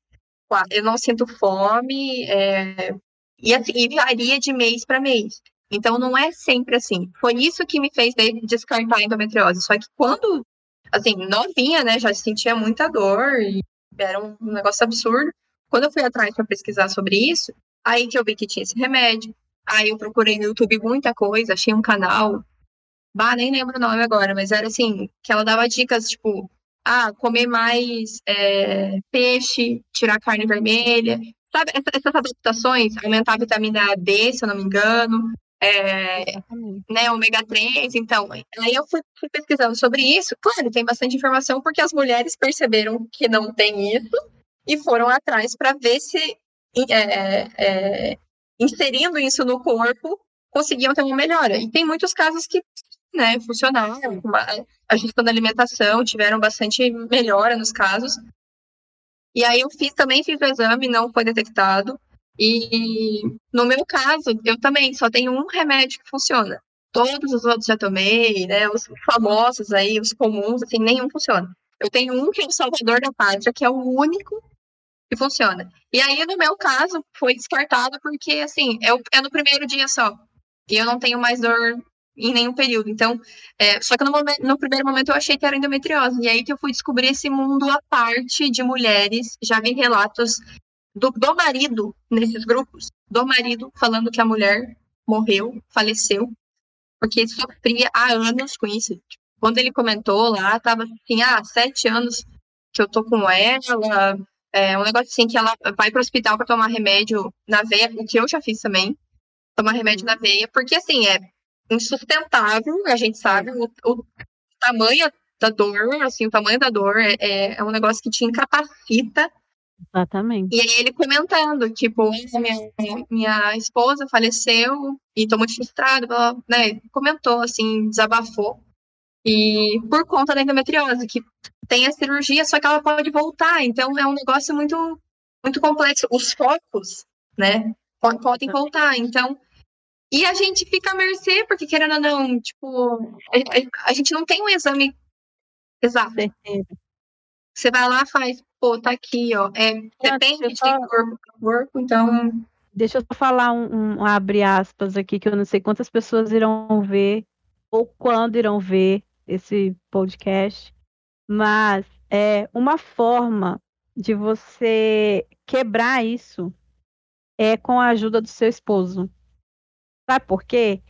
eu não sinto fome, é, e, assim, e varia de mês para mês. Então não é sempre assim. Foi isso que me fez descartar a endometriose. Só que quando, assim, novinha, né, já sentia muita dor e era um negócio absurdo. Quando eu fui atrás para pesquisar sobre isso, aí que eu vi que tinha esse remédio. Aí eu procurei no YouTube muita coisa, achei um canal. Bah, nem lembro o nome agora, mas era assim, que ela dava dicas, tipo, ah, comer mais é, peixe, tirar carne vermelha. Sabe, essas adaptações, aumentar a vitamina D, se eu não me engano, é, né, ômega 3, então, aí eu fui, fui, pesquisando sobre isso, claro, tem bastante informação, porque as mulheres perceberam que não tem isso, e foram atrás para ver se é, é, inserindo isso no corpo, conseguiam ter uma melhora, e tem muitos casos que, né, funcionaram, ajustando a alimentação, tiveram bastante melhora nos casos, e aí eu fiz, também fiz o exame, não foi detectado, e no meu caso, eu também só tenho um remédio que funciona. Todos os outros já tomei, né? Os famosos aí, os comuns, assim, nenhum funciona. Eu tenho um que é o Salvador da Pátria, que é o único que funciona. E aí, no meu caso, foi descartado porque, assim, é, é no primeiro dia só. E eu não tenho mais dor em nenhum período. Então, é, só que no, momento, no, primeiro momento eu achei que era endometriose. E aí que eu fui descobrir esse mundo à parte de mulheres. Já vi relatos do, do marido nesses grupos, do marido falando que a mulher morreu, faleceu, porque sofria há anos com isso. Quando ele comentou lá, tava assim, ah, sete anos que eu tô com ela, é um negócio assim que ela vai para o hospital para tomar remédio na veia, o que eu já fiz também, tomar remédio na veia, porque assim, é insustentável, a gente sabe o, o tamanho da dor, assim, o tamanho da dor é, é, é um negócio que te incapacita Exatamente. E aí ele comentando, tipo, minha, minha esposa faleceu e tô muito frustrado, né? Comentou, assim, desabafou. E por conta da endometriose, que tem a cirurgia, só que ela pode voltar. Então é um negócio muito, muito complexo. Os focos, né, podem voltar. Então, e a gente fica à mercê, porque querendo ou não, tipo, a, a gente não tem um exame exato. Você vai lá, faz, pô, tá aqui, ó. É, depende de corpo a corpo, então. Deixa eu só falar um, um, abre aspas aqui, que eu não sei quantas pessoas irão ver ou quando irão ver esse podcast, mas é uma forma de você quebrar isso é com a ajuda do seu esposo. Sabe por quê?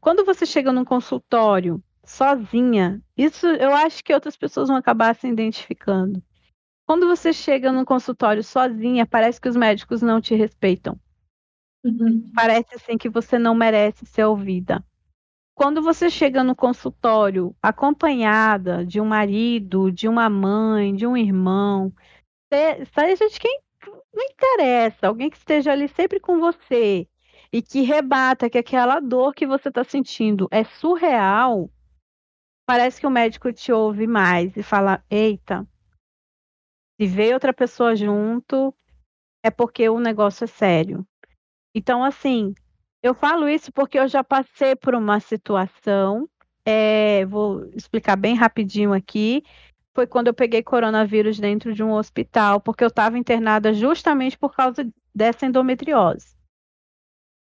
Quando você chega num consultório sozinha, isso eu acho que outras pessoas vão acabar se identificando. Quando você chega no consultório sozinha, parece que os médicos não te respeitam. Uhum. Parece assim que você não merece ser ouvida. Quando você chega no consultório acompanhada de um marido, de uma mãe, de um irmão, seja de quem não interessa, alguém que esteja ali sempre com você e que rebata que aquela dor que você está sentindo é surreal, parece que o médico te ouve mais e fala: Eita, se vê outra pessoa junto, é porque o negócio é sério. Então, assim, eu falo isso porque eu já passei por uma situação, é, vou explicar bem rapidinho aqui. Foi quando eu peguei coronavírus dentro de um hospital, porque eu estava internada justamente por causa dessa endometriose.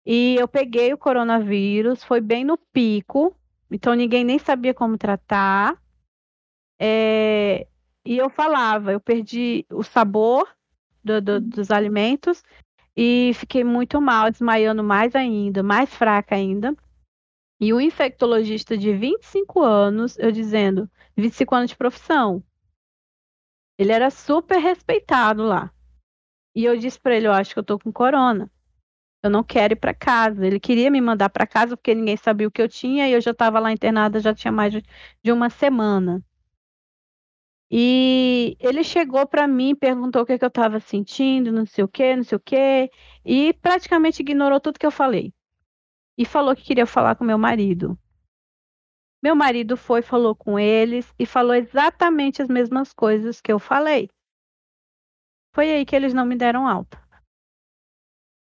E eu peguei o coronavírus, foi bem no pico, então ninguém nem sabia como tratar. É, e eu falava, eu perdi o sabor do, do, dos alimentos e fiquei muito mal, desmaiando mais ainda, mais fraca ainda. E o infectologista de 25 anos, eu dizendo, 25 anos de profissão. Ele era super respeitado lá. E eu disse para ele, eu acho que eu tô com corona. Eu não quero ir para casa. Ele queria me mandar para casa porque ninguém sabia o que eu tinha e eu já estava lá internada já tinha mais de uma semana. E ele chegou para mim, perguntou o que, que eu estava sentindo, não sei o que, não sei o que, e praticamente ignorou tudo que eu falei. E falou que queria falar com meu marido. Meu marido foi, falou com eles e falou exatamente as mesmas coisas que eu falei. Foi aí que eles não me deram alta.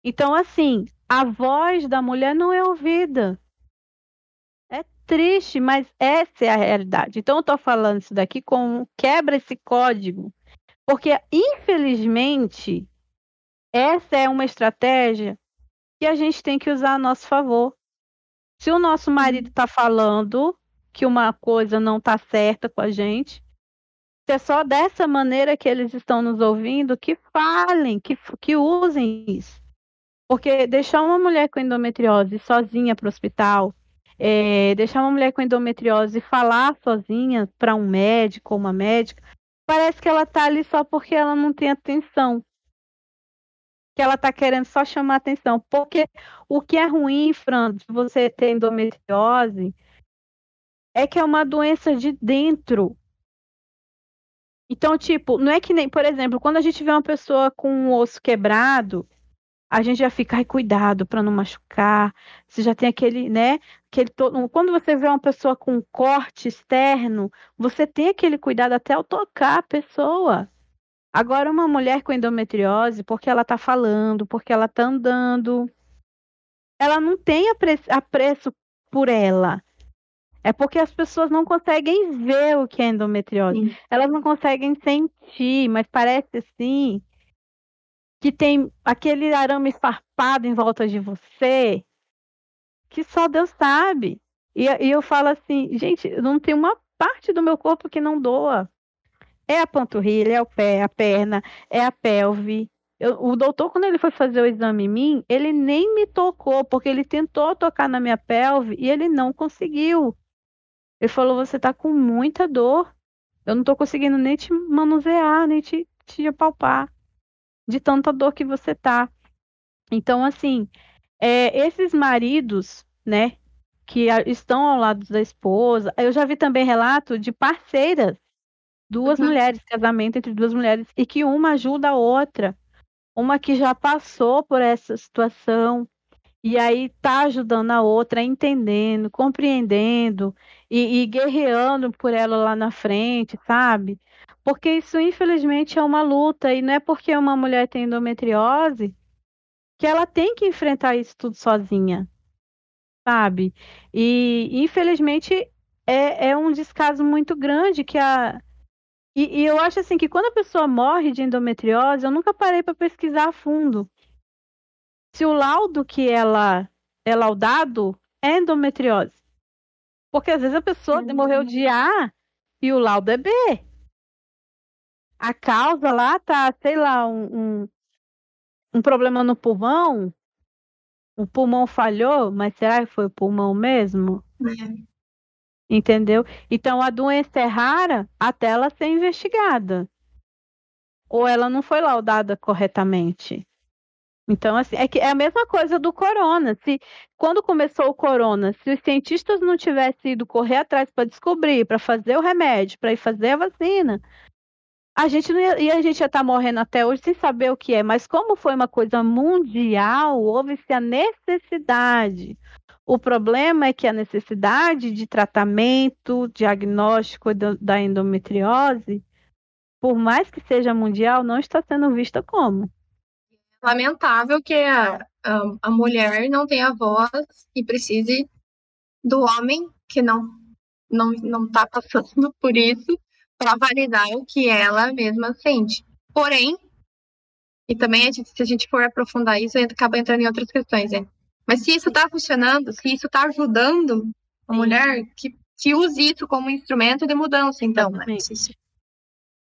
Então, assim, a voz da mulher não é ouvida triste, mas essa é a realidade. Então eu tô falando isso daqui com quebra esse código, porque infelizmente essa é uma estratégia que a gente tem que usar a nosso favor. Se o nosso marido está falando que uma coisa não está certa com a gente, se é só dessa maneira que eles estão nos ouvindo, que falem, que, que usem isso. Porque deixar uma mulher com endometriose sozinha para o hospital, é, deixar uma mulher com endometriose falar sozinha para um médico ou uma médica, parece que ela está ali só porque ela não tem atenção que ela está querendo só chamar atenção. Porque o que é ruim, Fran, de você ter endometriose, é que é uma doença de dentro. Então, tipo, não é que nem, por exemplo, quando a gente vê uma pessoa com um osso quebrado, a gente já fica, ai, cuidado para não machucar. Você já tem aquele, né? Aquele todo... Quando você vê uma pessoa com um corte externo, você tem aquele cuidado até ao tocar a pessoa. Agora, uma mulher com endometriose, porque ela está falando, porque ela está andando, ela não tem apreço, apreço por ela. É porque as pessoas não conseguem ver o que é endometriose. Sim. Elas não conseguem sentir, mas parece assim que tem aquele arame farpado em volta de você que só Deus sabe. E, e eu falo assim, gente, não tem uma parte do meu corpo que não doa. É a panturrilha, é o pé, a perna, é a pelve. Eu, o doutor, quando ele foi fazer o exame em mim, ele nem me tocou, porque ele tentou tocar na minha pelve e ele não conseguiu. Ele falou: Você tá com muita dor. Eu não tô conseguindo nem te manusear, nem te, te apalpar, de tanta dor que você tá. Então, assim, é, esses maridos, né, que estão ao lado da esposa, eu já vi também relato de parceiras duas uhum. mulheres, casamento entre duas mulheres, e que uma ajuda a outra. Uma que já passou por essa situação e aí tá ajudando a outra, entendendo, compreendendo e, e guerreando por ela lá na frente, sabe? Porque isso, infelizmente, é uma luta, e não é porque uma mulher tem endometriose que ela tem que enfrentar isso tudo sozinha, sabe? E, infelizmente, é, é um descaso muito grande que a, e, e, eu acho assim que quando a pessoa morre de endometriose, eu nunca parei para pesquisar a fundo se o laudo que ela é laudado é endometriose. Porque às vezes a pessoa uhum. morreu de A e o laudo é B. A causa lá tá, sei lá, um, um, um problema no pulmão. O pulmão falhou, mas será que foi o pulmão mesmo? É. Entendeu? Então a doença é rara até ela ser investigada. Ou ela não foi laudada corretamente. Então, assim, é, que é a mesma coisa do corona. Se quando começou o corona, se os cientistas não tivessem ido correr atrás para descobrir, para fazer o remédio, para ir fazer a vacina, a gente não ia, e a gente ia estar tá morrendo até hoje sem saber o que é. Mas como foi uma coisa mundial, houve-se a necessidade o problema é que a necessidade de tratamento, diagnóstico da endometriose, por mais que seja mundial, não está sendo vista como. Lamentável que a, a, a mulher não tenha voz e precise do homem que não não não está passando por isso para validar o que ela mesma sente. Porém, e também a gente, se a gente for aprofundar isso, acaba entrando em outras questões, né? Mas se isso está funcionando, se isso está ajudando a mulher, que, que use isso como instrumento de mudança, então. Né?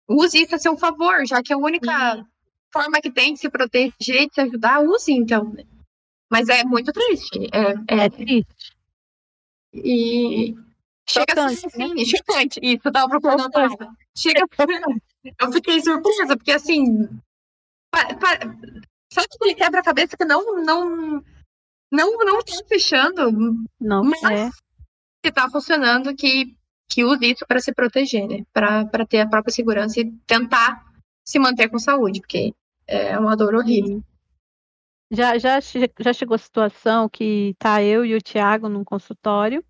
Use isso a seu favor, já que é a única Sim. forma que tem de se proteger de se ajudar, use então. Né? Mas é muito triste. É, é... é triste. E chega assim, né? chocante. Isso, tava procurando a Chega. Eu fiquei surpresa, porque assim. Pa, pa, sabe aquele quebra-cabeça que não, não não não está fechando. Não, mas é. que tá funcionando que que use isso para se proteger, né? Para ter a própria segurança e tentar se manter com saúde, porque é uma dor horrível. Já, já, já chegou a situação que tá eu e o Tiago num consultório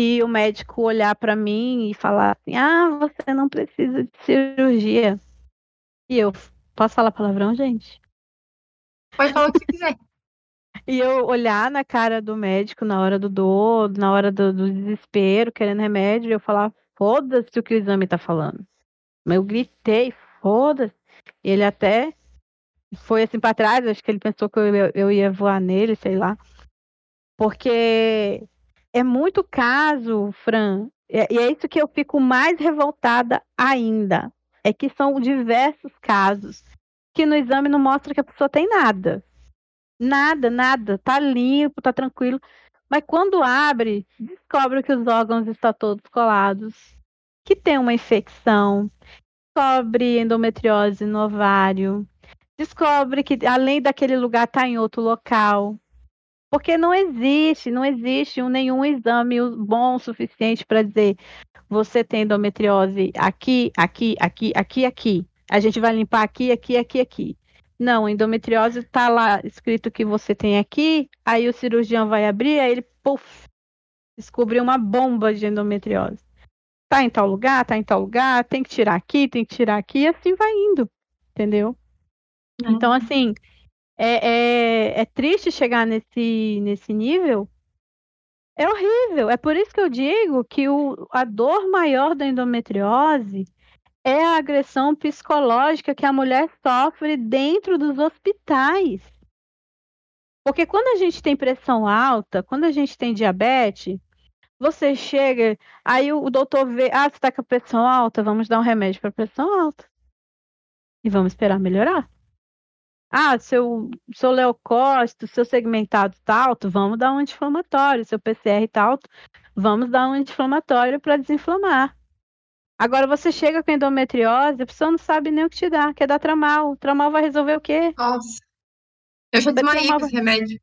e o médico olhar para mim e falar assim: ah, você não precisa de cirurgia. E eu, posso falar palavrão, gente? Pode falar o que quiser. E eu olhar na cara do médico na hora do dor, na hora do, do desespero, querendo remédio, e eu falar, foda-se o que o exame tá falando. Eu gritei, foda-se. Ele até foi assim para trás, acho que ele pensou que eu, eu ia voar nele, sei lá. Porque é muito caso, Fran, e é isso que eu fico mais revoltada ainda. É que são diversos casos que no exame não mostra que a pessoa tem nada. Nada, nada. Tá limpo, tá tranquilo. Mas quando abre, descobre que os órgãos estão todos colados, que tem uma infecção, descobre endometriose no ovário, descobre que além daquele lugar tá em outro local. Porque não existe, não existe nenhum exame bom o suficiente para dizer você tem endometriose aqui, aqui, aqui, aqui, aqui. A gente vai limpar aqui, aqui, aqui, aqui. Não, endometriose está lá escrito que você tem aqui, aí o cirurgião vai abrir, aí ele, puf, descobriu uma bomba de endometriose. Tá em tal lugar, tá em tal lugar, tem que tirar aqui, tem que tirar aqui, e assim vai indo, entendeu? Uhum. Então, assim, é, é, é triste chegar nesse, nesse nível. É horrível. É por isso que eu digo que o, a dor maior da endometriose é a agressão psicológica que a mulher sofre dentro dos hospitais. Porque quando a gente tem pressão alta, quando a gente tem diabetes, você chega, aí o, doutor vê, ah, você está com a pressão alta, vamos dar um remédio para pressão alta. E vamos esperar melhorar. Ah, seu, seu leucócito, seu segmentado está alto, vamos dar um anti-inflamatório. Seu PCR está alto, vamos dar um anti-inflamatório para desinflamar. Agora você chega com endometriose, a pessoa não sabe nem o que te dá, quer dar tramal. O tramal vai resolver o quê? Nossa. Eu já desmaiei com esse remédio.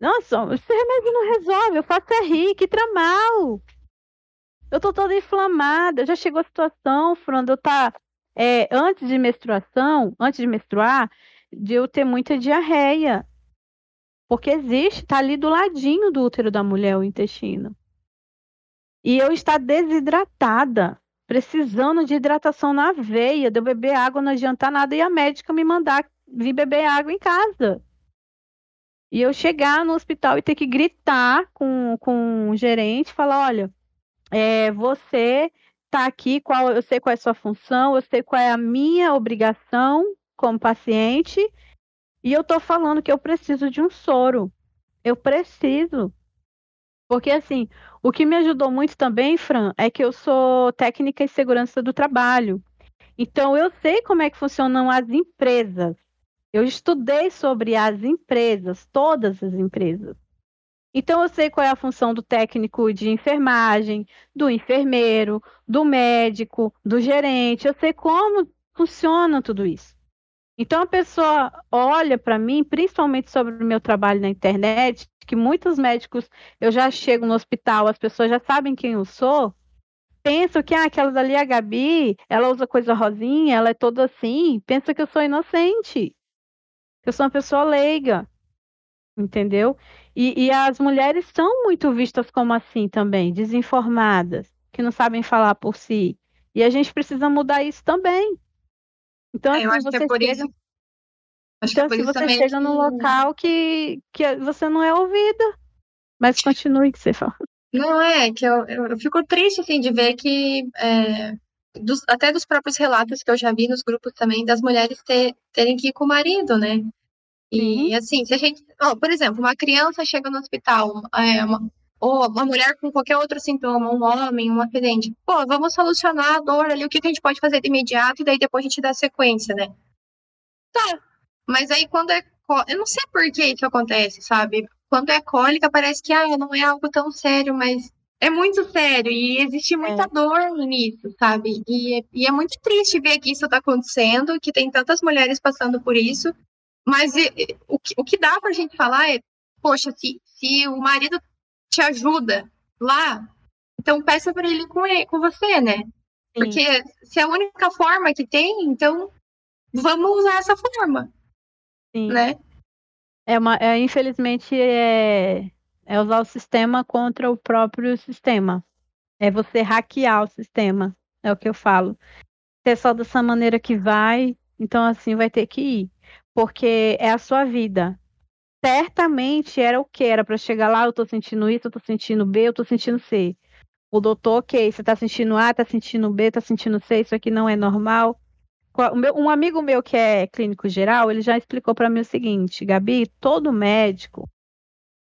Nossa, esse remédio não resolve, eu faço é rir, que tramal. Eu tô toda inflamada, já chegou a situação, Fernando, eu tá é, antes de menstruação, antes de menstruar, de eu ter muita diarreia. Porque existe, tá ali do ladinho do útero da mulher o intestino. E eu estar desidratada, precisando de hidratação na veia, de eu beber água não adianta nada e a médica me mandar vir beber água em casa. E eu chegar no hospital e ter que gritar com, com o gerente, falar, olha, é, você tá aqui, qual, eu sei qual é a sua função, eu sei qual é a minha obrigação como paciente e eu tô falando que eu preciso de um soro. Eu preciso. Porque, assim, o que me ajudou muito também, Fran, é que eu sou técnica em segurança do trabalho. Então, eu sei como é que funcionam as empresas. Eu estudei sobre as empresas, todas as empresas. Então, eu sei qual é a função do técnico de enfermagem, do enfermeiro, do médico, do gerente. Eu sei como funciona tudo isso. Então a pessoa olha para mim, principalmente sobre o meu trabalho na internet, que muitos médicos, eu já chego no hospital, as pessoas já sabem quem eu sou, pensam que ah, aquela ali a Gabi, ela usa coisa rosinha, ela é toda assim, pensa que eu sou inocente, que eu sou uma pessoa leiga, entendeu? E, e as mulheres são muito vistas como assim também, desinformadas, que não sabem falar por si. E a gente precisa mudar isso também. Então, é, assim, você chega... Isso... então, assim, você chega num local que, que você não é ouvida. Mas continue que você fala. Não, é, que eu, eu, eu fico triste, assim, de ver que, é, dos, até dos próprios relatos que eu já vi nos grupos também, das mulheres ter, terem que ir com o marido, né? E, assim, se a gente... Por exemplo, uma criança chega no hospital, é, uma, ou uma mulher com qualquer outro sintoma, um homem, um acidente. Pô, vamos solucionar a dor ali, o que a gente pode fazer de imediato, e daí depois a gente dá sequência, né? Tá. Mas aí quando é. Eu não sei por que isso acontece, sabe? Quando é cólica, parece que ah, não é algo tão sério, mas é muito sério e existe muita é. dor nisso, sabe? E, e, é muito triste ver que isso está acontecendo, que tem tantas mulheres passando por isso. Mas e, o, que, o que dá pra gente falar é, poxa, se, se o marido te ajuda lá, então peça para ele com, ele com você, né? Sim. Porque se é a única forma que tem, então vamos usar essa forma. Sim. Né? É uma, é, infelizmente, é, é usar o sistema contra o próprio sistema. É você hackear o sistema. É o que eu falo. Se é só dessa maneira que vai, então assim vai ter que ir. Porque é a sua vida. Certamente era o que? Era para chegar lá, eu tô sentindo isso, eu tô sentindo B, eu tô sentindo C. O doutor, ok, você tá sentindo A, tá sentindo B, tá sentindo C, isso aqui não é normal. Um amigo meu que é clínico geral, ele já explicou para mim o seguinte, Gabi, todo médico,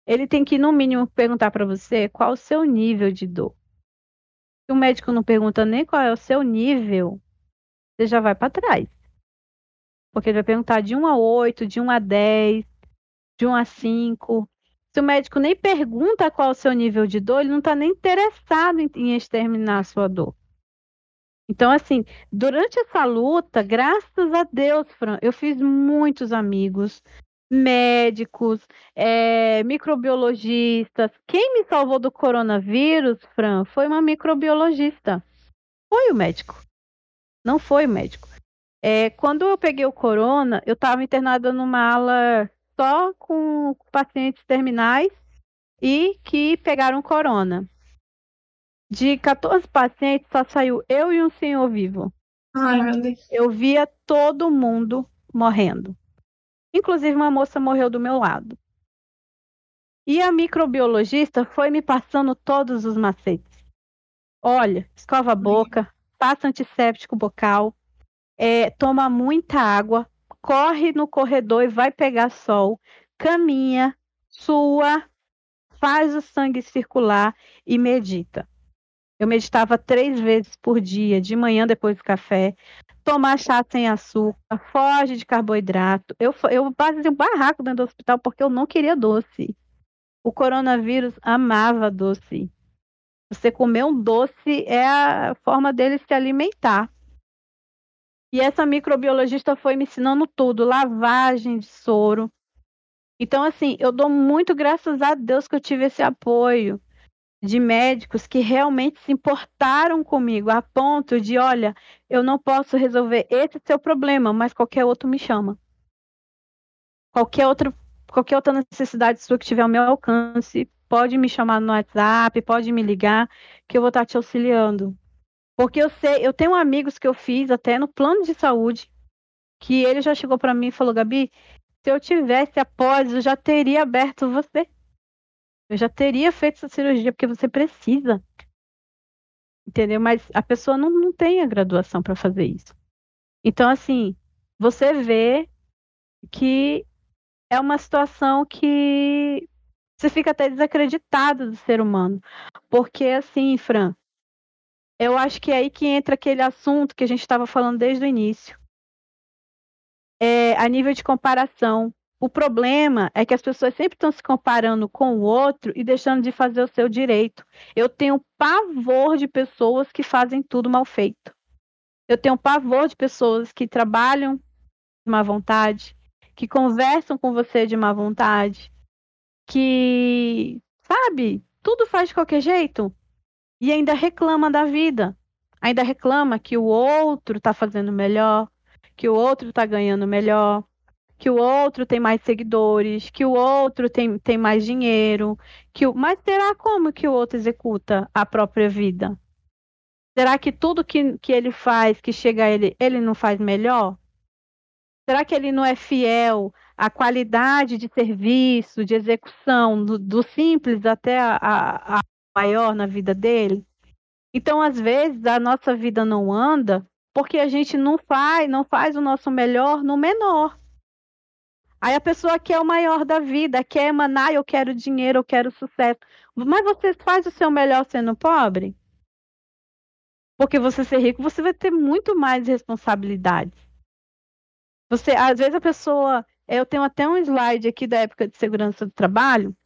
ele tem que no mínimo perguntar para você qual o seu nível de dor. Se o médico não pergunta nem qual é o seu nível, você já vai para trás. Porque ele vai perguntar de 1 a 8, de 1 a 10, de 1 a 5. Se o médico nem pergunta qual o seu nível de dor, ele não está nem interessado em, em exterminar a sua dor. Então, assim, durante essa luta, graças a Deus, Fran, eu fiz muitos amigos, médicos, é, microbiologistas. Quem me salvou do coronavírus, Fran, foi uma microbiologista. Foi o médico. Não foi o médico. É, quando eu peguei o corona, eu estava internada numa ala só com pacientes terminais e que pegaram corona. De 14 pacientes, só saiu eu e um senhor vivo. Ai, meu Deus. Eu via todo mundo morrendo. Inclusive, uma moça morreu do meu lado. E a microbiologista foi me passando todos os macetes. Olha, escova a boca, passa antisséptico bocal, é, toma muita água, corre no corredor e vai pegar sol, caminha, sua, faz o sangue circular e medita. Eu meditava três vezes por dia, de manhã depois do café, tomar chá sem açúcar, foge de carboidrato. Eu, eu fazia um barraco dentro do hospital porque eu não queria doce. O coronavírus amava doce. Você comer um doce é a forma dele se alimentar. E essa microbiologista foi me ensinando tudo, lavagem de soro. Então, assim, eu dou muito graças a Deus que eu tive esse apoio de médicos que realmente se importaram comigo a ponto de, olha, eu não posso resolver esse seu problema, mas qualquer outro me chama. Qualquer outro, qualquer outra necessidade sua que tiver ao meu alcance, pode me chamar no WhatsApp, pode me ligar, que eu vou estar te auxiliando. Porque eu sei, eu tenho amigos que eu fiz até no plano de saúde, que ele já chegou para mim e falou, Gabi, se eu tivesse após, eu já teria aberto você. Eu já teria feito essa cirurgia porque você precisa. Entendeu? Mas a pessoa não, não tem a graduação para fazer isso. Então, assim, você vê que é uma situação que você fica até desacreditado do ser humano. Porque, assim, Fran, eu acho que é aí que entra aquele assunto que a gente estava falando desde o início. É, a nível de comparação. O problema é que as pessoas sempre estão se comparando com o outro e deixando de fazer o seu direito. Eu tenho pavor de pessoas que fazem tudo mal feito. Eu tenho pavor de pessoas que trabalham de má vontade, que conversam com você de má vontade, que, sabe, tudo faz de qualquer jeito e ainda reclama da vida. Ainda reclama que o outro está fazendo melhor, que o outro está ganhando melhor, que o outro tem mais seguidores, que o outro tem, tem mais dinheiro, que o... mas será como que o outro executa a própria vida? Será que tudo que, que ele faz, que chega a ele, ele não faz melhor? Será que ele não é fiel à qualidade de serviço, de execução, do, do simples até a, a, a maior na vida dele? Então, às vezes, a nossa vida não anda porque a gente não faz, não faz o nosso melhor no menor. Aí a pessoa quer o maior da vida, quer emanar, eu quero dinheiro, eu quero sucesso. Mas você faz o seu melhor sendo pobre? Porque você ser rico, você vai ter muito mais responsabilidades. Você, às vezes a pessoa, eu tenho até um slide aqui da época de segurança do trabalho,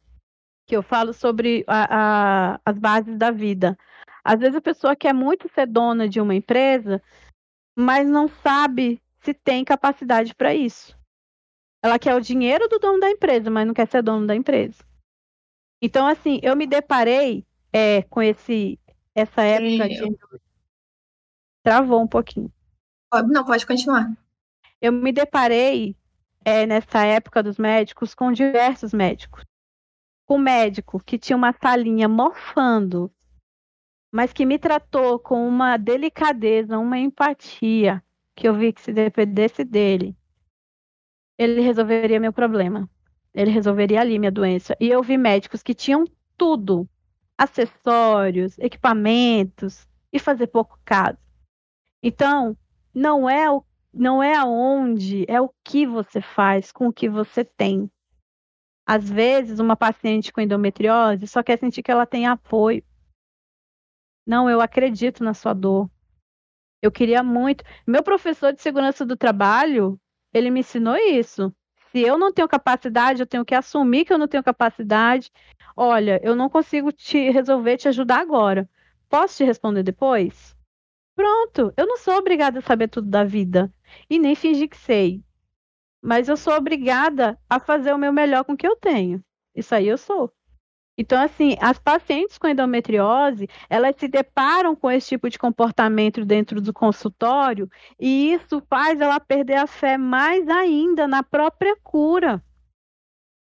que eu falo sobre a, a, as bases da vida. Às vezes a pessoa quer muito ser dona de uma empresa, mas não sabe se tem capacidade para isso. Ela quer o dinheiro do dono da empresa, mas não quer ser dono da empresa. Então, assim, eu me deparei é, com esse essa época Sim. de. Travou um pouquinho. Não, pode continuar. Eu me deparei é, nessa época dos médicos com diversos médicos. Um médico que tinha uma salinha morfando, mas que me tratou com uma delicadeza, uma empatia, que eu vi que se dependesse dele, ele resolveria meu problema. Ele resolveria ali minha doença. E eu vi médicos que tinham tudo: acessórios, equipamentos, e fazer pouco caso. Então, não é o não é aonde, é o que você faz com o que você tem. Às vezes, uma paciente com endometriose só quer sentir que ela tem apoio. Não, eu acredito na sua dor. Eu queria muito. Meu professor de segurança do trabalho, ele me ensinou isso. Se eu não tenho capacidade, eu tenho que assumir que eu não tenho capacidade. Olha, eu não consigo te resolver, te ajudar agora. Posso te responder depois? Pronto, eu não sou obrigada a saber tudo da vida e nem fingir que sei. Mas eu sou obrigada a fazer o meu melhor com o que eu tenho. Isso aí eu sou. Então, assim, as pacientes com endometriose, elas se deparam com esse tipo de comportamento dentro do consultório e isso faz ela perder a fé mais ainda na própria cura.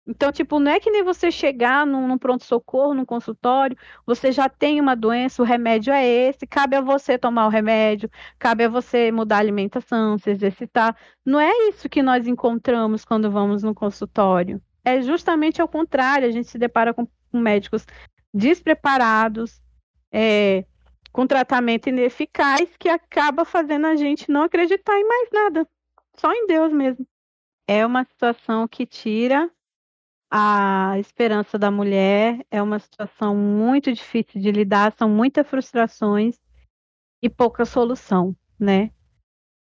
Então, tipo, não é que nem você chegar num, num pronto-socorro, num consultório, você já tem uma doença, o remédio é esse, cabe a você tomar o remédio, cabe a você mudar a alimentação, se exercitar. Não é isso que nós encontramos quando vamos no consultório. É justamente ao contrário, a gente se depara com com médicos despreparados, é, com tratamento ineficaz, que acaba fazendo a gente não acreditar em mais nada, só em Deus mesmo. É uma situação que tira a esperança da mulher, é uma situação muito difícil de lidar, são muitas frustrações e pouca solução, né?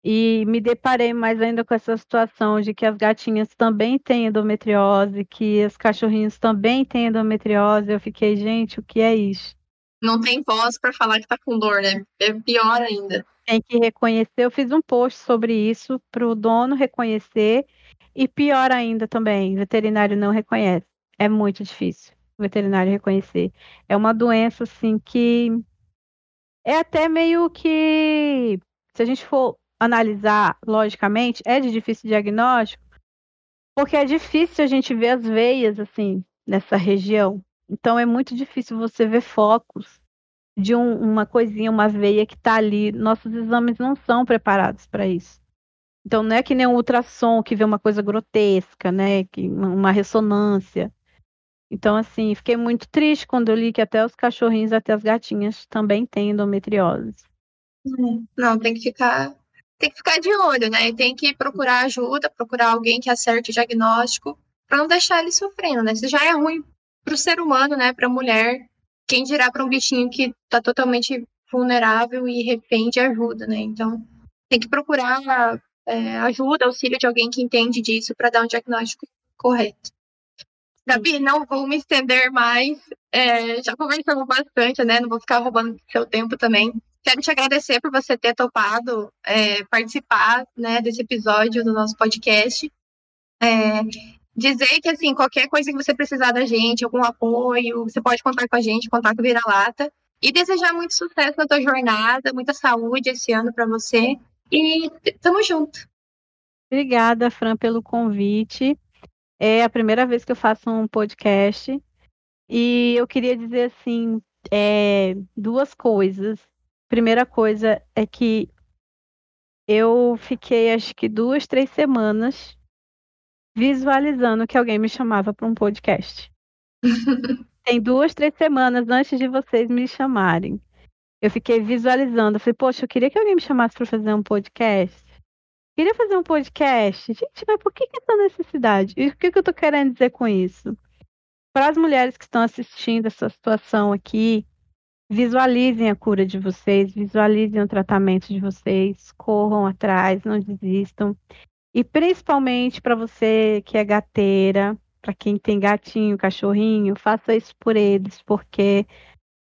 E me deparei mais ainda com essa situação de que as gatinhas também têm endometriose, que os cachorrinhos também têm endometriose. Eu fiquei, gente, o que é isso? Não tem voz para falar que tá com dor, né? É pior ainda. Tem que reconhecer. Eu fiz um post sobre isso para o dono reconhecer. E pior ainda também, veterinário não reconhece. É muito difícil o veterinário reconhecer. É uma doença, assim, que é até meio que. Se a gente for analisar logicamente, é de difícil diagnóstico, porque é difícil a gente ver as veias assim nessa região. Então é muito difícil você ver focos de um, uma coisinha, uma veia que está ali. Nossos exames não são preparados para isso. Então não é que nem um ultrassom que vê uma coisa grotesca, né? Que uma ressonância. Então assim, fiquei muito triste quando eu li que até os cachorrinhos, até as gatinhas também têm endometriose. Não, tem que ficar tem que ficar de olho, né? Tem que procurar ajuda, procurar alguém que acerte o diagnóstico, para não deixar ele sofrendo, né? Isso já é ruim para o ser humano, né? Para a mulher. Quem dirá para um bichinho que está totalmente vulnerável e de ajuda, né? Então, tem que procurar é, ajuda, auxílio de alguém que entende disso para dar um diagnóstico correto. Gabi, não vou me estender mais. É, já conversamos bastante, né? Não vou ficar roubando seu tempo também. Quero te agradecer por você ter topado é, participar né, desse episódio do nosso podcast. É, dizer que, assim, qualquer coisa que você precisar da gente, algum apoio, você pode contar com a gente, contar com o Vira-Lata. E desejar muito sucesso na tua jornada, muita saúde esse ano para você. E tamo junto. Obrigada, Fran, pelo convite. É a primeira vez que eu faço um podcast. E eu queria dizer, assim, é, duas coisas. Primeira coisa é que eu fiquei acho que duas, três semanas visualizando que alguém me chamava para um podcast. Tem duas, três semanas antes de vocês me chamarem. Eu fiquei visualizando. Eu falei, poxa, eu queria que alguém me chamasse para fazer um podcast. Queria fazer um podcast. Gente, mas por que, que essa necessidade? E o que, que eu tô querendo dizer com isso? Para as mulheres que estão assistindo essa situação aqui, Visualizem a cura de vocês, visualizem o tratamento de vocês, corram atrás, não desistam. E principalmente para você que é gateira, para quem tem gatinho, cachorrinho, faça isso por eles, porque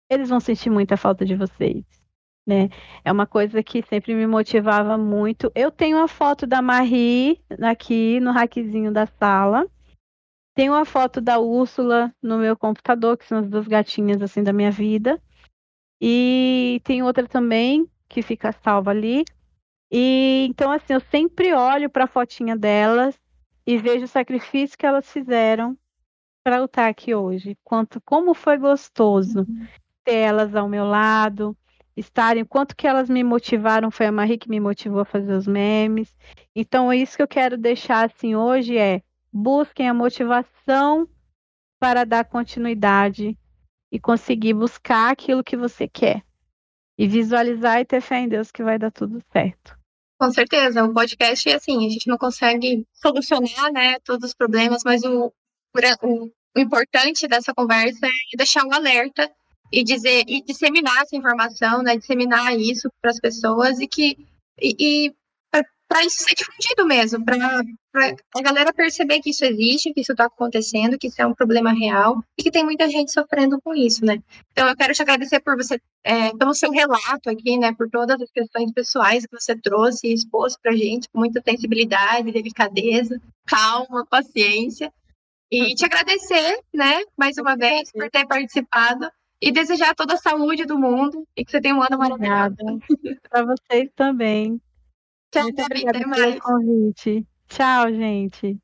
eles vão sentir muita falta de vocês. Né? É uma coisa que sempre me motivava muito. Eu tenho uma foto da Marie aqui no rackzinho da sala. Tenho uma foto da Úrsula no meu computador, que são as duas gatinhas assim da minha vida. E tem outra também que fica salva ali. E então assim, eu sempre olho para a fotinha delas e vejo o sacrifício que elas fizeram para eu estar aqui hoje. Quanto como foi gostoso uhum. Ter elas ao meu lado, estarem, quanto que elas me motivaram, foi a Marie que me motivou a fazer os memes. Então, isso que eu quero deixar assim hoje é busquem a motivação para dar continuidade e conseguir buscar aquilo que você quer. E visualizar e ter fé em Deus que vai dar tudo certo. Com certeza, o podcast é assim, a gente não consegue solucionar, né, todos os problemas, mas o, o, o importante dessa conversa é deixar um alerta e dizer e disseminar essa informação, né, disseminar isso para as pessoas e que e, e para isso ser difundido mesmo, para a galera perceber que isso existe, que isso está acontecendo, que isso é um problema real e que tem muita gente sofrendo com isso, né? Então eu quero te agradecer por você, é, pelo seu relato aqui, né, por todas as questões pessoais que você trouxe e expôs para a gente com muita sensibilidade, delicadeza, calma, paciência. E te agradecer, né, mais uma vez, por ter participado e desejar toda a saúde do mundo e que você tenha um ano maravilhoso. Para vocês também. Tchau, Muito obrigada pelo convite. Tchau, gente.